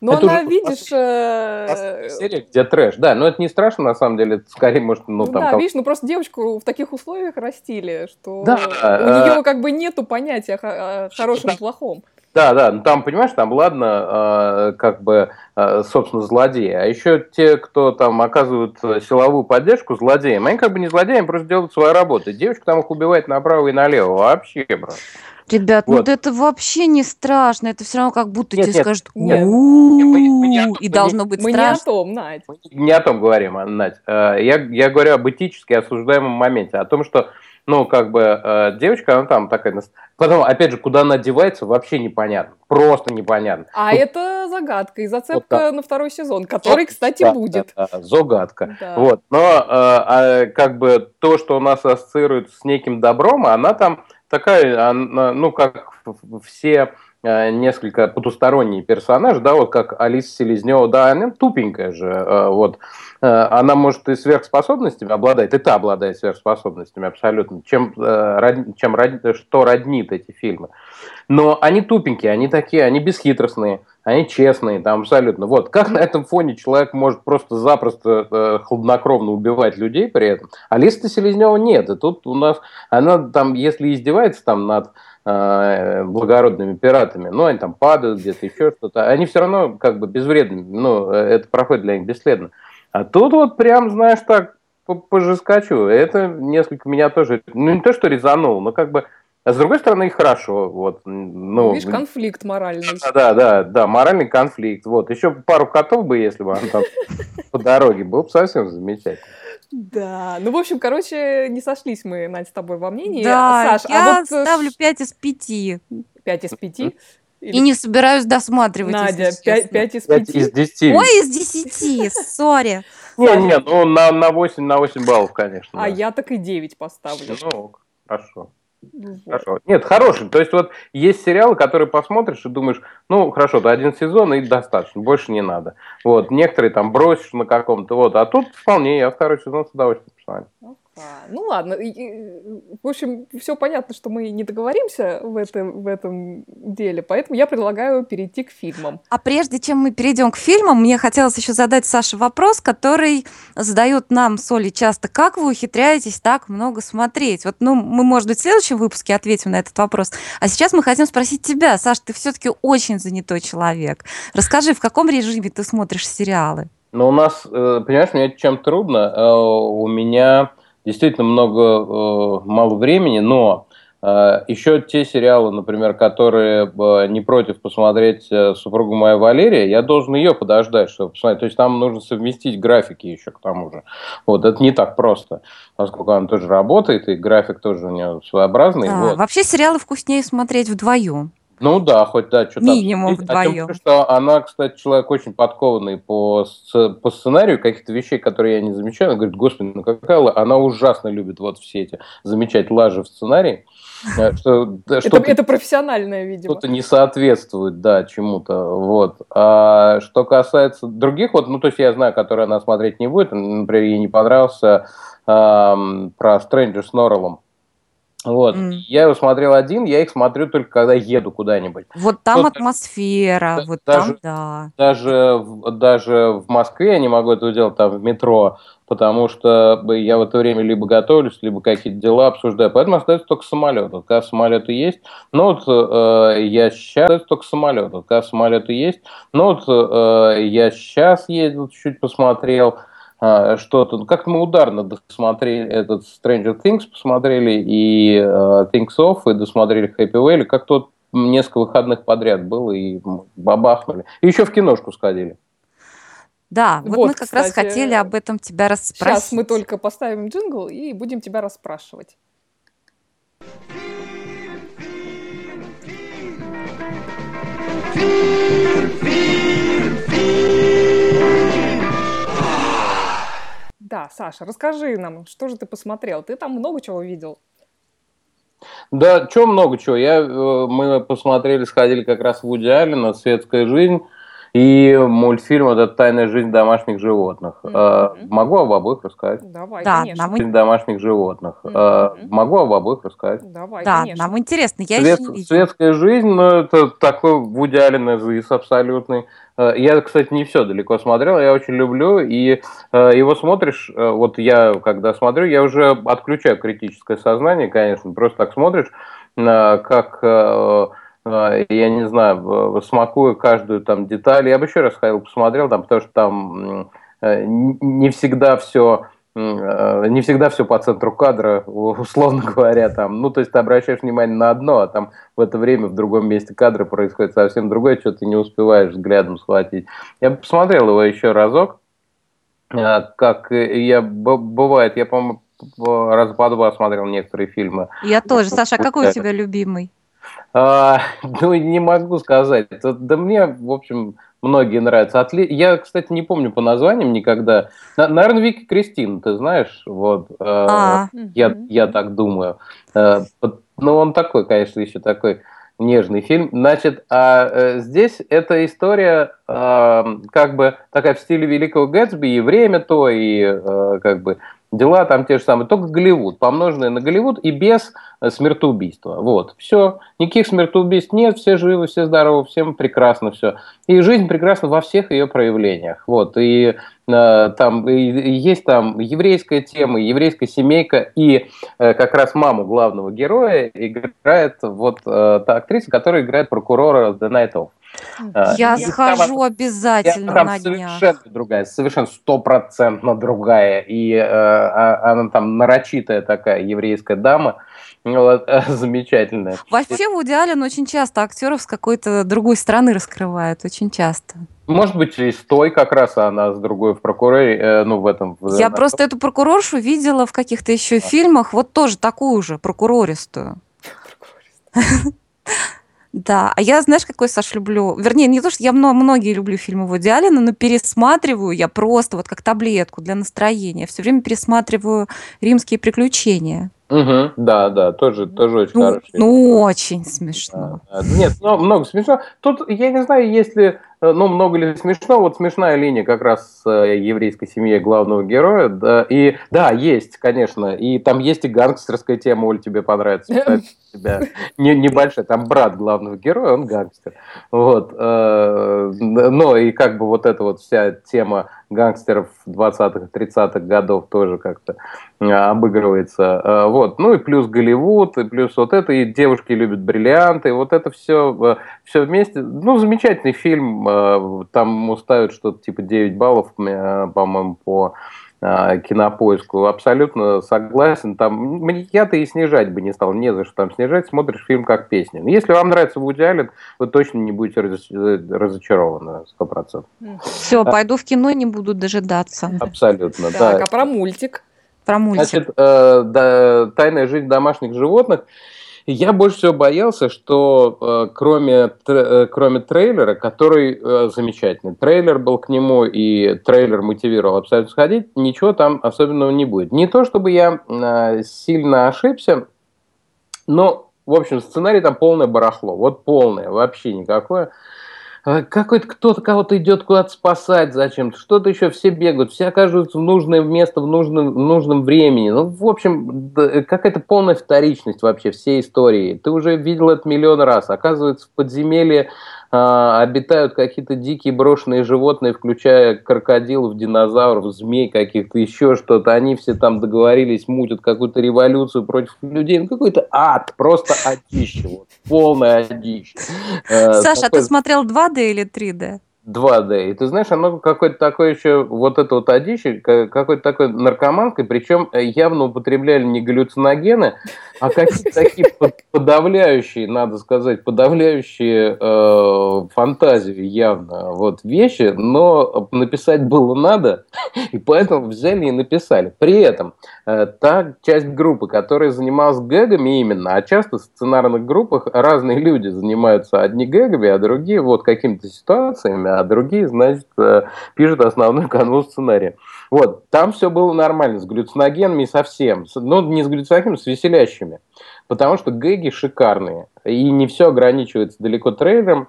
Но Это она, уже видишь, э, Серия, где трэш. Да, но это не страшно, на самом деле. Это скорее, может, ну, ну, там... да, кого- видишь, ну просто девочку в таких условиях растили, что Да, у э, нее как бы нету понятия о хорошем и плохом. Да, да, ну там, понимаешь, там, ладно, э, как бы, э, собственно, злодеи, а еще те, кто там оказывают э, силовую поддержку злодеям, они как бы не злодеи, они просто делают свою работу. Девочка там их убивает направо и налево, вообще, брат. Ребят, Вот. ну это вообще не страшно. Это все равно как будто Нет, тебе нет, скажут нет. мы- мы и мы должно быть Мы не о страшно. том, Надь. Мы не о том говорим, а, Надь. Э, Я, я говорю об этически осуждаемом моменте, о том, что, ну, как бы, э, девочка, она там такая... Потом, опять же, куда она одевается, вообще непонятно. Просто непонятно. А Ну, это загадка и зацепка Вот так. на второй сезон, который, кстати, Да, будет. да, да, загадка. Да. Вот, но э, а, как бы то, что у нас ассоциируется с неким добром, она там такая, она, ну как все э, несколько потусторонние персонажи, да, вот как Алиса Селезнева, да, она тупенькая же, э, вот, она может и сверхспособностями обладает, и та обладает сверхспособностями абсолютно, чем, э, чем что роднит эти фильмы. Но они тупенькие, они такие, они бесхитростные, они честные, там абсолютно. Вот как на этом фоне человек может просто запросто э, хладнокровно убивать людей при этом, а Листа Селезнева нет. И тут у нас она там, если издевается там над э, благородными пиратами, ну, они там падают где-то, еще что-то, они все равно как бы безвредны, ну, э, это проходит для них бесследно. А тут вот прям, знаешь, так по, по жескачу. Это несколько меня тоже, ну, не то, что резануло, но как бы, а с другой стороны, хорошо, вот, ну... Видишь, конфликт моральный. Да, да, да, да, моральный конфликт. Вот, еще пару котов бы, если бы он там по дороге, было бы совсем замечательно. Да, ну, в общем, короче, не сошлись мы, Надь, с тобой во мнении. Да, Саш, я а вот э, ставлю 5 из 5. 5 из 5? И не собираюсь досматривать, Надя, если 5, честно. из 5 5? из 10. Ой, из 10, сори. Не, не, ну на, на 8, на 8 баллов, конечно. А да. я так и 9 поставлю. Ну, ок, хорошо. Ну, вот. Хорошо. Нет, хороший. То есть вот есть сериалы, которые посмотришь и думаешь, ну хорошо, да, один сезон и достаточно, больше не надо. Вот, некоторые там бросишь на каком-то, вот, а тут вполне я второй сезон с удовольствием посмотрю. А, ну ладно, и- и, в общем, все понятно, что мы не договоримся в этом, в этом деле, поэтому я предлагаю перейти к фильмам. А прежде чем мы перейдем к фильмам, мне хотелось еще задать Саше вопрос, который задают нам с Олей часто. Как вы ухитряетесь так много смотреть? Вот, ну, мы, может быть, в следующем выпуске ответим на этот вопрос. А сейчас мы хотим спросить тебя, Саш, ты все-таки очень занятой человек. Расскажи, в каком режиме ты смотришь сериалы? Но у нас, э, понимаешь, мне чем трудно. Э, У меня действительно много, э, мало времени, но э, еще те сериалы, например, которые э, не против посмотреть супругу моя Валерия, я должен ее подождать, чтобы посмотреть. То есть там нужно совместить графики еще к тому же. Вот, это не так просто, поскольку она тоже работает, и график тоже у нее своеобразный. Да, вот. Вообще сериалы вкуснее смотреть вдвоем. Ну да, хоть да, что-то Минимум обсудить. А тем вдвоем. что она, кстати, человек очень подкованный по, по сценарию, каких-то вещей, которые я не замечаю. Она говорит, господи, ну какая ла-». Она ужасно любит вот все эти замечать лажи в сценарии, э, что Это, это профессиональное, видимо. что-то не соответствует, да, чему-то, вот. А что касается других, вот, ну, то есть я знаю, которые она смотреть не будет, например, ей не понравился ам, про Stranger с Норреллом. Вот. М. Я его смотрел один, я их смотрю только когда еду куда-нибудь. Вот там Вот атмосфера, да- вот даже- там, да. Даже, даже в Москве я не могу этого делать там в метро, потому что я в это время либо готовлюсь, либо какие-то дела обсуждаю. Поэтому остается только самолет. Вот когда самолеты есть, ну вот э, я сейчас остается только самолет. Вот когда самолеты есть, ну вот э, я сейчас ездил, чуть-чуть посмотрел что-то. Ну, Как-то мы ударно досмотрели этот Stranger Things, посмотрели и э, Things Off, и досмотрели Happy Valley. Как-то вот несколько выходных подряд было, и бабахнули. И еще в киношку сходили. Да, вот, Вот, мы как раз кстати, хотели об этом тебя расспросить. Сейчас мы только поставим джингл и будем тебя расспрашивать. Да, Саша, расскажи нам, что же ты посмотрел? Ты там много чего видел. Да, чего много чего. Я, э, мы посмотрели, сходили как раз в Вуди Аллена «Светская жизнь» и мультфильм этот «Тайная жизнь домашних животных». Мгм. Могу об обоих рассказать. Давай, Да, конечно. нам, «Жизнь домашних животных». Мгм. Могу об обоих рассказать. Давай, да, конечно. нам интересно, я Свет- еще светская жизнь, ну, это такой Вуди Аллен из абсолютный. Э, Я, кстати, не все далеко смотрел, я очень люблю, и э, его смотришь, э, вот я, когда смотрю, я уже отключаю критическое сознание, конечно, просто так смотришь, э, как, я не знаю, смакую каждую там деталь. Я бы еще раз ходил, посмотрел, там, потому что там э, не всегда все не всегда все по центру кадра, условно говоря, там, ну, то есть ты обращаешь внимание на одно, а там в это время в другом месте кадра происходит совсем другое, что ты не успеваешь взглядом схватить. Я посмотрел его еще разок, а, как я, бывает, я, по-моему, по- раз по два смотрел некоторые фильмы. Я тоже. Саша, а какой у тебя любимый? А, ну, не могу сказать. Это- Да мне, в общем, многие нравятся. Отли- Я, кстати, не помню по названиям никогда. На- Наверное, Вики Кристин, ты знаешь? Вот. э, А, Я, я так думаю. Э, Ну, он такой, конечно, еще такой нежный фильм. Значит, а э, здесь эта история э, как бы такая в стиле Великого Гэтсби, и время то, и э, как бы дела там те же самые, только Голливуд, помноженное на Голливуд и без э, смертоубийства. Вот, все. Никаких смертоубийств нет, все живы, все здоровы, всем прекрасно все. И жизнь прекрасна во всех ее проявлениях. Вот, и э, там есть там еврейская тема, еврейская семейка, и э, как раз маму главного героя играет вот та актриса, которая играет прокурора The Night Of. А, я и схожу там- обязательно там на днях. совершенно другая, совершенно стопроцентно другая. И э, а- она там нарочитая такая еврейская дама, вот, э, замечательная. Вообще Вуди Аллен очень часто актеров с какой-то другой стороны раскрывает, очень часто. Может быть, и с той как раз она с другой в прокуроре, э, ну, в этом... в- Я на- просто эту прокуроршу видела в каких-то еще фильмах, вот тоже такую же, прокурористую. Да, а я, знаешь, какой, Саш, люблю? Вернее, не то, что я мно- многие люблю фильмы Вуди Аллена, но пересматриваю я просто вот как таблетку для настроения. Все время пересматриваю «Римские приключения». Мгм, да, да, тоже, тоже очень Ну, хороший. ну, очень смешно. А, Нет, ну, много смешно. Тут, я не знаю, есть ли ну, много ли смешно? Вот смешная линия как раз с э, еврейской семьей главного героя. Да, и да, есть, конечно. И там есть и гангстерская тема, Оль, тебе понравится. Тебя. Не, небольшая, там брат главного героя, он гангстер. Вот. Но и как бы вот эта вот вся тема гангстеров 20-х, 30-х годов тоже как-то а, обыгрывается. А, вот. Ну и плюс Голливуд, и плюс вот это, и девушки любят бриллианты, вот это все, все вместе. Ну, замечательный фильм, там ставят что-то типа 9 баллов, по-моему, по кинопоиску. Абсолютно согласен. Там я-то и снижать бы не стал, не за что там снижать. Смотришь фильм как песню. Если вам нравится Вуди Аллен, вы точно не будете разочарованы, сто процентов. Все, пойду в кино, не буду дожидаться. Абсолютно, да. Так, а про мультик? Про мультик. Значит, э, да, «Тайная жизнь домашних животных» Я больше всего боялся, что э, кроме, э, кроме трейлера, который э, замечательный, трейлер был к нему и трейлер мотивировал абсолютно сходить, ничего там особенного не будет. Не то, чтобы я э, сильно ошибся, но, в общем, сценарий там полное барахло. Вот полное, вообще никакое. А какой-то кто-то кого-то идет куда-то спасать зачем-то, что-то еще все бегают, все оказываются в нужное место в нужном, в нужном времени. Ну, в общем, какая-то полная вторичность вообще всей истории. Ты уже видел это миллион раз. Оказывается, в подземелье обитают какие-то дикие брошенные животные, включая крокодилов, динозавров, змей каких-то, еще что-то. Они все там договорились, мутят какую-то революцию против людей. Ну, какой-то ад, просто адище, вот, полное адище. Э, Саша, а ты смотрел 2D или 3D? 2D. И ты знаешь, оно какое-то такое еще, вот это вот одище, какой-то такой наркоманкой, причем явно употребляли не галлюциногены, а какие-то такие подавляющие, надо сказать, подавляющие э, фантазию явно вот вещи, но написать было надо, и поэтому взяли и написали. При этом э, та часть группы, которая занималась гэгами именно, а часто в сценарных группах разные люди занимаются одни гэгами, а другие вот какими-то ситуациями, а другие, значит, э, пишут основную канву сценария. Вот, там все было нормально, с галлюциногенами совсем. Ну, не с галлюциногенами, с веселящими. Потому что гэги шикарные. И не все ограничивается далеко трейлером.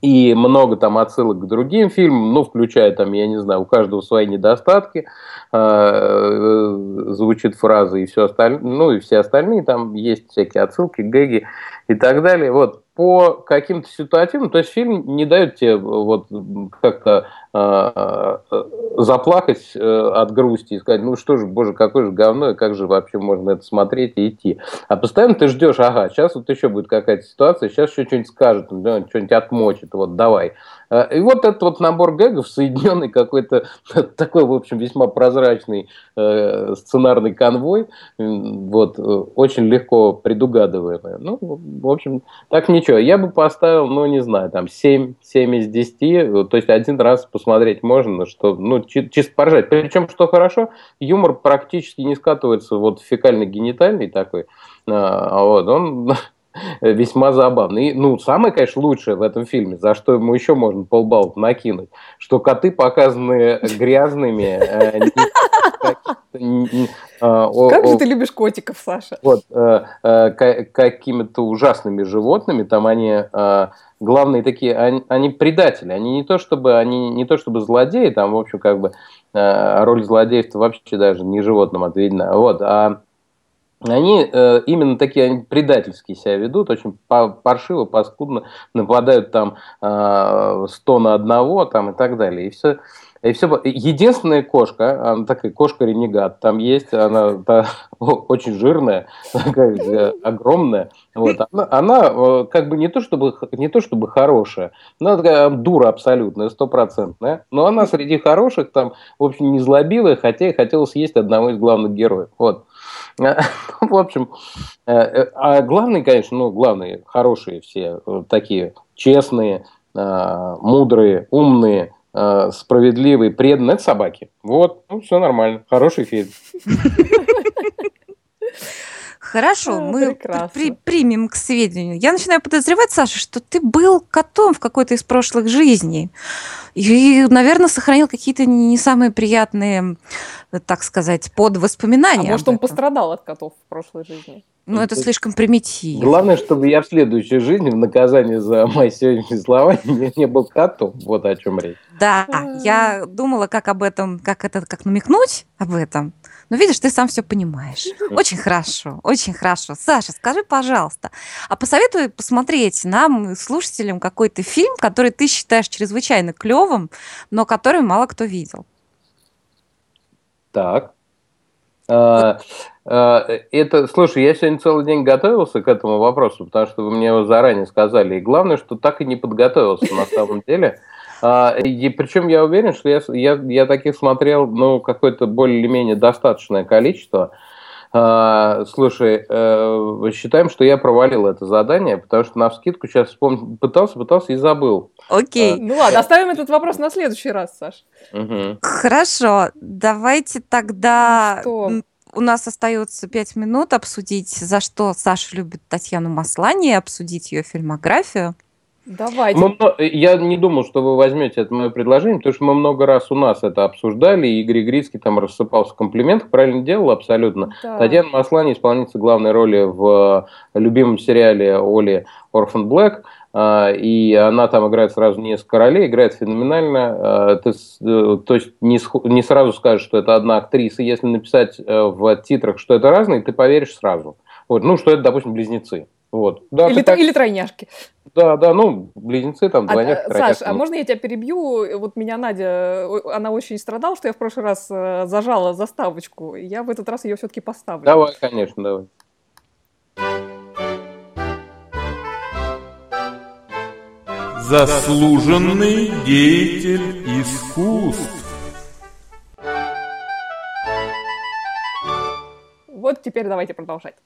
И много там отсылок к другим фильмам, ну, включая там, я не знаю, у каждого свои недостатки, э, звучит фраза и все остальное, ну, и все остальные, там есть всякие отсылки, гэги и так далее. Вот, по каким-то ситуативам, то есть фильм не дает тебе вот как-то э, заплакать э, от грусти и сказать, ну что же, боже, какое же говно, и как же вообще можно это смотреть и идти. А постоянно ты ждешь, ага, сейчас вот еще будет какая-то ситуация, сейчас еще что-нибудь скажет, да, что-нибудь отмочит, вот давай. Э, и вот этот вот набор гэгов, соединенный какой-то такой, в общем, весьма прозрачный э, сценарный конвой, вот, э, очень легко предугадываемый. Ну, в общем, так ничего. Я бы поставил, ну, не знаю, там, 7, 7 из 10, то есть один раз посмотреть можно, что, ну, чисто поржать. Причем, что хорошо, юмор практически не скатывается вот фекально-генитальный такой, а вот, он весьма забавный. И, ну, самое, конечно, лучшее в этом фильме, за что ему еще можно полбалла накинуть, что коты показаны грязными. Э, а, как же ты любишь котиков, Саша? Вот, э, э, какими-то ужасными животными, там они главные такие, они, они предатели, они не то чтобы они не то чтобы злодеи, там в общем как бы роль злодеев вообще даже не животным отведена, вот, а они э, именно такие они предательские себя ведут, очень паршиво, паскудно, нападают там э, 100 на одного там, и так далее. И все, и все. Единственная кошка, она такая кошка-ренегат, там есть, она та, очень жирная, такая, э, огромная. Вот. Она, она э, как бы не то, чтобы, не то чтобы хорошая, но она такая дура абсолютная, стопроцентная. Но она среди хороших там, в общем, не злобивая, хотя и хотела съесть одного из главных героев. Вот. В общем, э, э, а главные, конечно, ну, главные, хорошие все, э, такие честные, мудрые, умные, справедливые, преданные, это собаки. Вот, ну, все нормально, хороший фильм. Хорошо, мы при, примем к сведению. Я начинаю подозревать, Саша, что ты был котом в какой-то из прошлых жизней. И, наверное, сохранил какие-то не самые приятные, так сказать, под воспоминания. А может, он пострадал от котов в прошлой жизни? Ну, это слишком примитивно. Главное, чтобы я в следующей жизни в наказание за мои сегодняшние слова не, не был котом. Вот о чем речь. Да, я думала, как об этом, как это, как намекнуть об этом. Но видишь, ты сам все понимаешь. Очень хорошо, очень хорошо. Саша, скажи, пожалуйста, а посоветуй посмотреть нам, слушателям, какой-то фильм, который ты считаешь чрезвычайно клевым, но который мало кто видел. Так. А, а, это, слушай, я сегодня целый день готовился к этому вопросу, потому что вы мне его заранее сказали. И главное, что так и не подготовился на самом деле. А, И причем я уверен, что я, я, я таких смотрел, ну, какое-то более-менее достаточное количество. А, Слушай, э, считаем, что я провалил это задание, потому что на вскидку сейчас вспомнил, пытался, пытался и забыл. Окей. Ну ладно, оставим этот вопрос на следующий раз, Саш. Хорошо, давайте тогда Что? м, у нас остается пять минут обсудить, за что Саша любит Татьяну Маслани, обсудить ее фильмографию. Давайте. Мы Я не думал, что вы возьмете это мое предложение, потому что мы много раз у нас это обсуждали, и Игорь Грицкий там рассыпался в комплиментах, правильно делал абсолютно. Да. Татьяна Маслани исполнительница главной роли в э, любимом сериале Оли Орфан Блэк, и она там играет сразу несколько ролей, играет феноменально. Э, Ты, э, то есть не, не сразу скажешь, что это одна актриса. Если написать в титрах, что это разные, ты поверишь сразу. Вот, ну, что это, допустим, близнецы. Вот. Да, Или, так- или тройняшки. да, да, ну, близнецы там, А, двойняшки, э, тройняшки. Саш, а можно я тебя перебью? Вот меня Надя, она очень страдала, что я в прошлый раз э, зажала заставочку. Я в этот раз ее все-таки поставлю. Давай, конечно, давай. Заслуженный деятель искусств. Вот теперь давайте продолжать.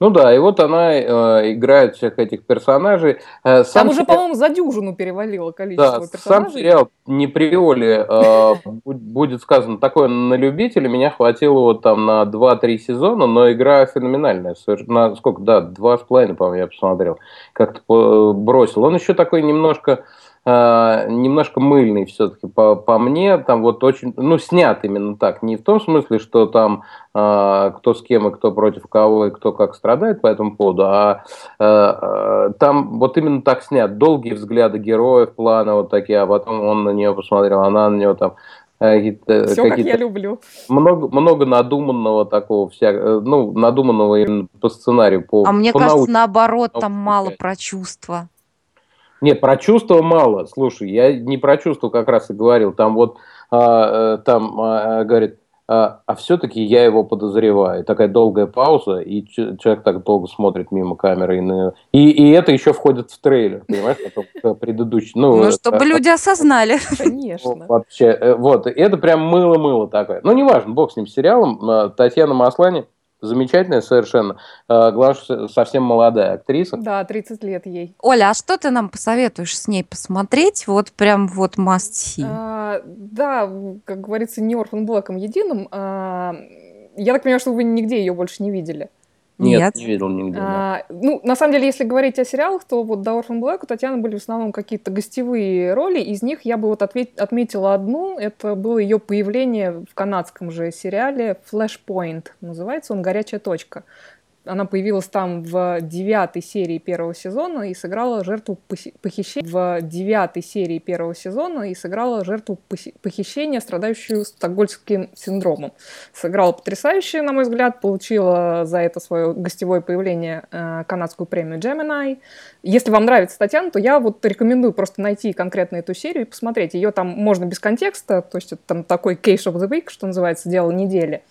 Ну да, и вот она э, играет всех этих персонажей. Э, Там сам уже, сериал- по-моему, за дюжину перевалило количество да, сам персонажей. сериал не приволи э, бу- будет сказано такое на любителя. Меня хватило вот там на 2-3 сезона, но игра феноменальная. На сколько? Да, два с половиной, по-моему, я посмотрел. Как-то по- бросил. Он еще такой немножко э, немножко мыльный все-таки по, по мне, там вот очень, ну, снят именно так, не в том смысле, что там э, кто с кем и кто против кого и кто как страдает по этому поводу, а э, э, там вот именно так снят, долгие взгляды героев, плана вот такие, а потом он на нее посмотрел, она на него там э, какие-то, Все, как я какие-то люблю. много, много надуманного такого, вся, э, ну, надуманного именно по сценарию, по А мне по кажется, науке. наоборот, там мало про чувства. Нет, про чувства мало. Слушай, я не про чувства как раз и говорил. Там вот, а, э, там а, говорит, а, а все-таки я его подозреваю. И такая долгая пауза, и человек так долго смотрит мимо камеры. И, на- и, и это еще входит в трейлер, понимаешь, потом к предыдущий. Ну, Ну, это- чтобы люди осознали. Конечно. Вообще, э, вот, это прям мыло-мыло такое. Ну, неважно, бог с ним, с сериалом. Э, Татьяна Маслани, замечательная совершенно. Э, Главное, что совсем молодая актриса. Да, 30 лет ей. Оля, а что ты нам посоветуешь с ней посмотреть? Вот прям вот must see. А, да, как говорится, не Орфан Блэком единым. А, я так понимаю, что вы нигде ее больше не видели. Нет. не видел нигде. да. А, ну, на самом деле, если говорить о сериалах, то вот до Orphan Black у Татьяны были в основном какие-то гостевые роли. Из них я бы вот ответ- отметила одну. Это было ее появление в канадском же сериале Flashpoint. Называется он «Горячая точка». Она появилась там в девятой серии первого сезона и сыграла жертву похи- похищения в девятой серии первого сезона и сыграла жертву похи- похищения, страдающую стокгольмским синдромом. Сыграла потрясающе, на мой взгляд, получила за это свое гостевое появление э, канадскую премию Gemini. Если вам нравится Татьяна, то я вот рекомендую просто найти конкретно эту серию и посмотреть. Ее там можно без контекста, то есть это там такой case of the week, что называется, дело недели.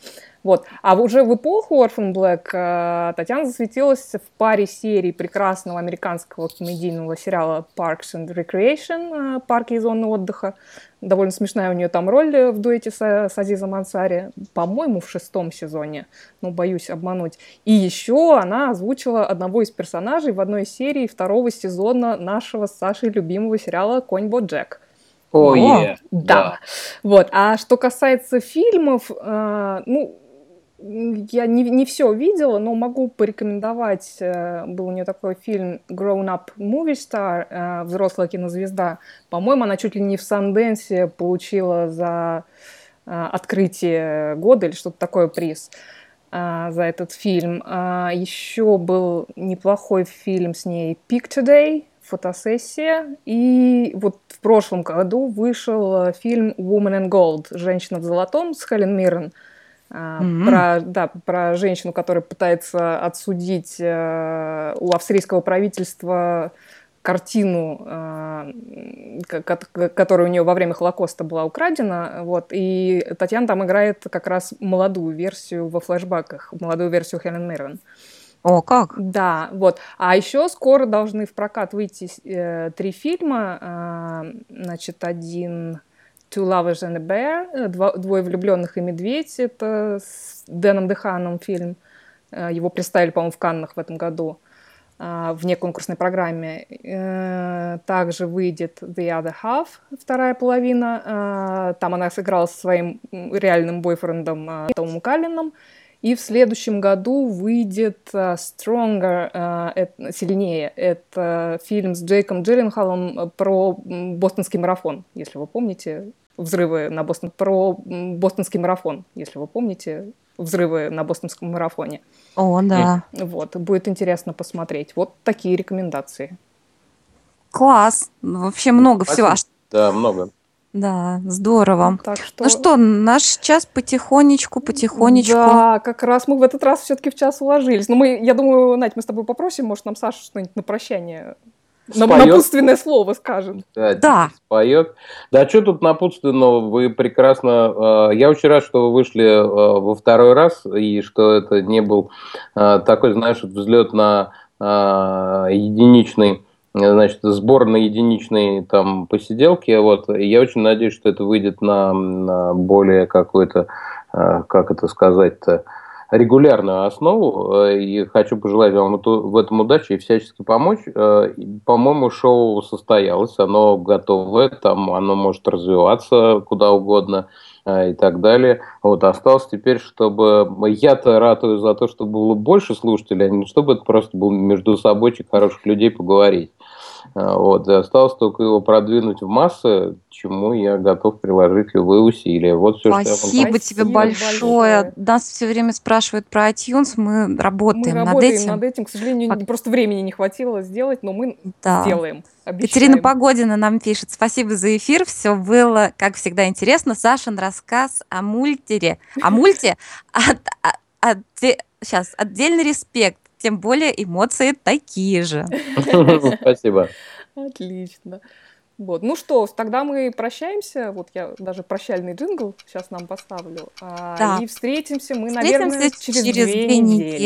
Вот. А уже в эпоху Orphan Black э, Татьяна засветилась в паре серий прекрасного американского комедийного сериала Parks and Recreation, э, парки и зоны отдыха. Довольно смешная у нее там роль в дуэте с, с Азизом Ансари, по-моему, в шестом сезоне, ну, боюсь обмануть. И еще она озвучила одного из персонажей в одной серии второго сезона нашего с Сашей любимого сериала «Конь Боджек». О, О, е, Да. Вот. А что касается фильмов, э, ну, я не, не все видела, но могу порекомендовать. э, был у нее такой фильм Grown Up Movie Star, э, взрослая кинозвезда. По-моему, она чуть ли не в Санденсе получила за э, открытие года или что-то такое приз. за этот фильм. А, еще был неплохой фильм с ней «Pick Today», фотосессия. И вот в прошлом году вышел фильм «Woman in Gold» «Женщина в золотом» с Хелен Миррен. Mm-hmm. Про, да, про женщину, которая пытается отсудить э, у австрийского правительства картину, э, которая у нее во время Холокоста была украдена. Вот, и Татьяна там играет как раз молодую версию во флэшбэках, молодую версию Хелен Миррен. О, как? Да, вот. А еще скоро должны в прокат выйти э, три фильма. Э, значит, один Two Lovers and a Bear, э, Дво, Двое влюбленных и медведь. Это с Дэном Деханом фильм. Э, его представили, по-моему, в Каннах в этом году. А, в неконкурсной программе. Э, также выйдет The Other Half, вторая половина. Там она сыграла со своим реальным бойфрендом Томом Каллином. И в следующем году выйдет Stronger, сильнее. Это фильм с Джейком Джилленхолом про бостонский марафон, если вы помните. Взрывы на Бостон... Про бостонский марафон, если вы помните взрывы на бостонском марафоне. О, да. Вот, будет интересно посмотреть. Вот такие рекомендации. Класс. Вообще много Спасибо. всего. Да, много. Да, здорово. Так что... Ну что, наш час потихонечку, потихонечку. Да, как раз мы в этот раз все-таки в час уложились. Но ну, мы, я думаю, Надь, мы с тобой попросим, может, нам Саша что-нибудь на прощание Споет. Напутственное слово скажем. Да. да. Споет. Да, что тут напутственного? Вы прекрасно... Э, я очень рад, что вы вышли э, во второй раз, и что это не был э, такой, знаешь, взлет на единичный значит, сбор на единичные там посиделки. Вот. И я очень надеюсь, что это выйдет на, на более какой-то, как это сказать-то, регулярную основу, э, и хочу пожелать вам в этом удачи и всячески помочь. Э, по-моему, шоу состоялось, оно готовое, там оно может развиваться куда угодно э, и так далее. Вот осталось теперь, чтобы я-то ратую за то, чтобы было больше слушателей, а не чтобы это просто был между собойчик хороших людей поговорить. А, вот, осталось только его продвинуть в массы, чему я готов приложить любые усилия. Вот все, Спасибо что я могу. тебе большое. большое. Нас все время спрашивают про iTunes, мы работаем, мы работаем над этим. над этим. К сожалению, Пок... просто времени не хватило сделать, но мы да. сделаем. Обещаем. Катерина Погодина нам пишет. Спасибо за эфир. Все было, как всегда, интересно. Сашин рассказ о мультере. О мульте. Сейчас, отдельный респект тем более эмоции такие же. Спасибо. Отлично. Вот. Ну что, тогда мы прощаемся. Вот я даже прощальный джингл сейчас нам поставлю. А, да. И встретимся мы, встретимся наверное, через, через две, две недели. недели.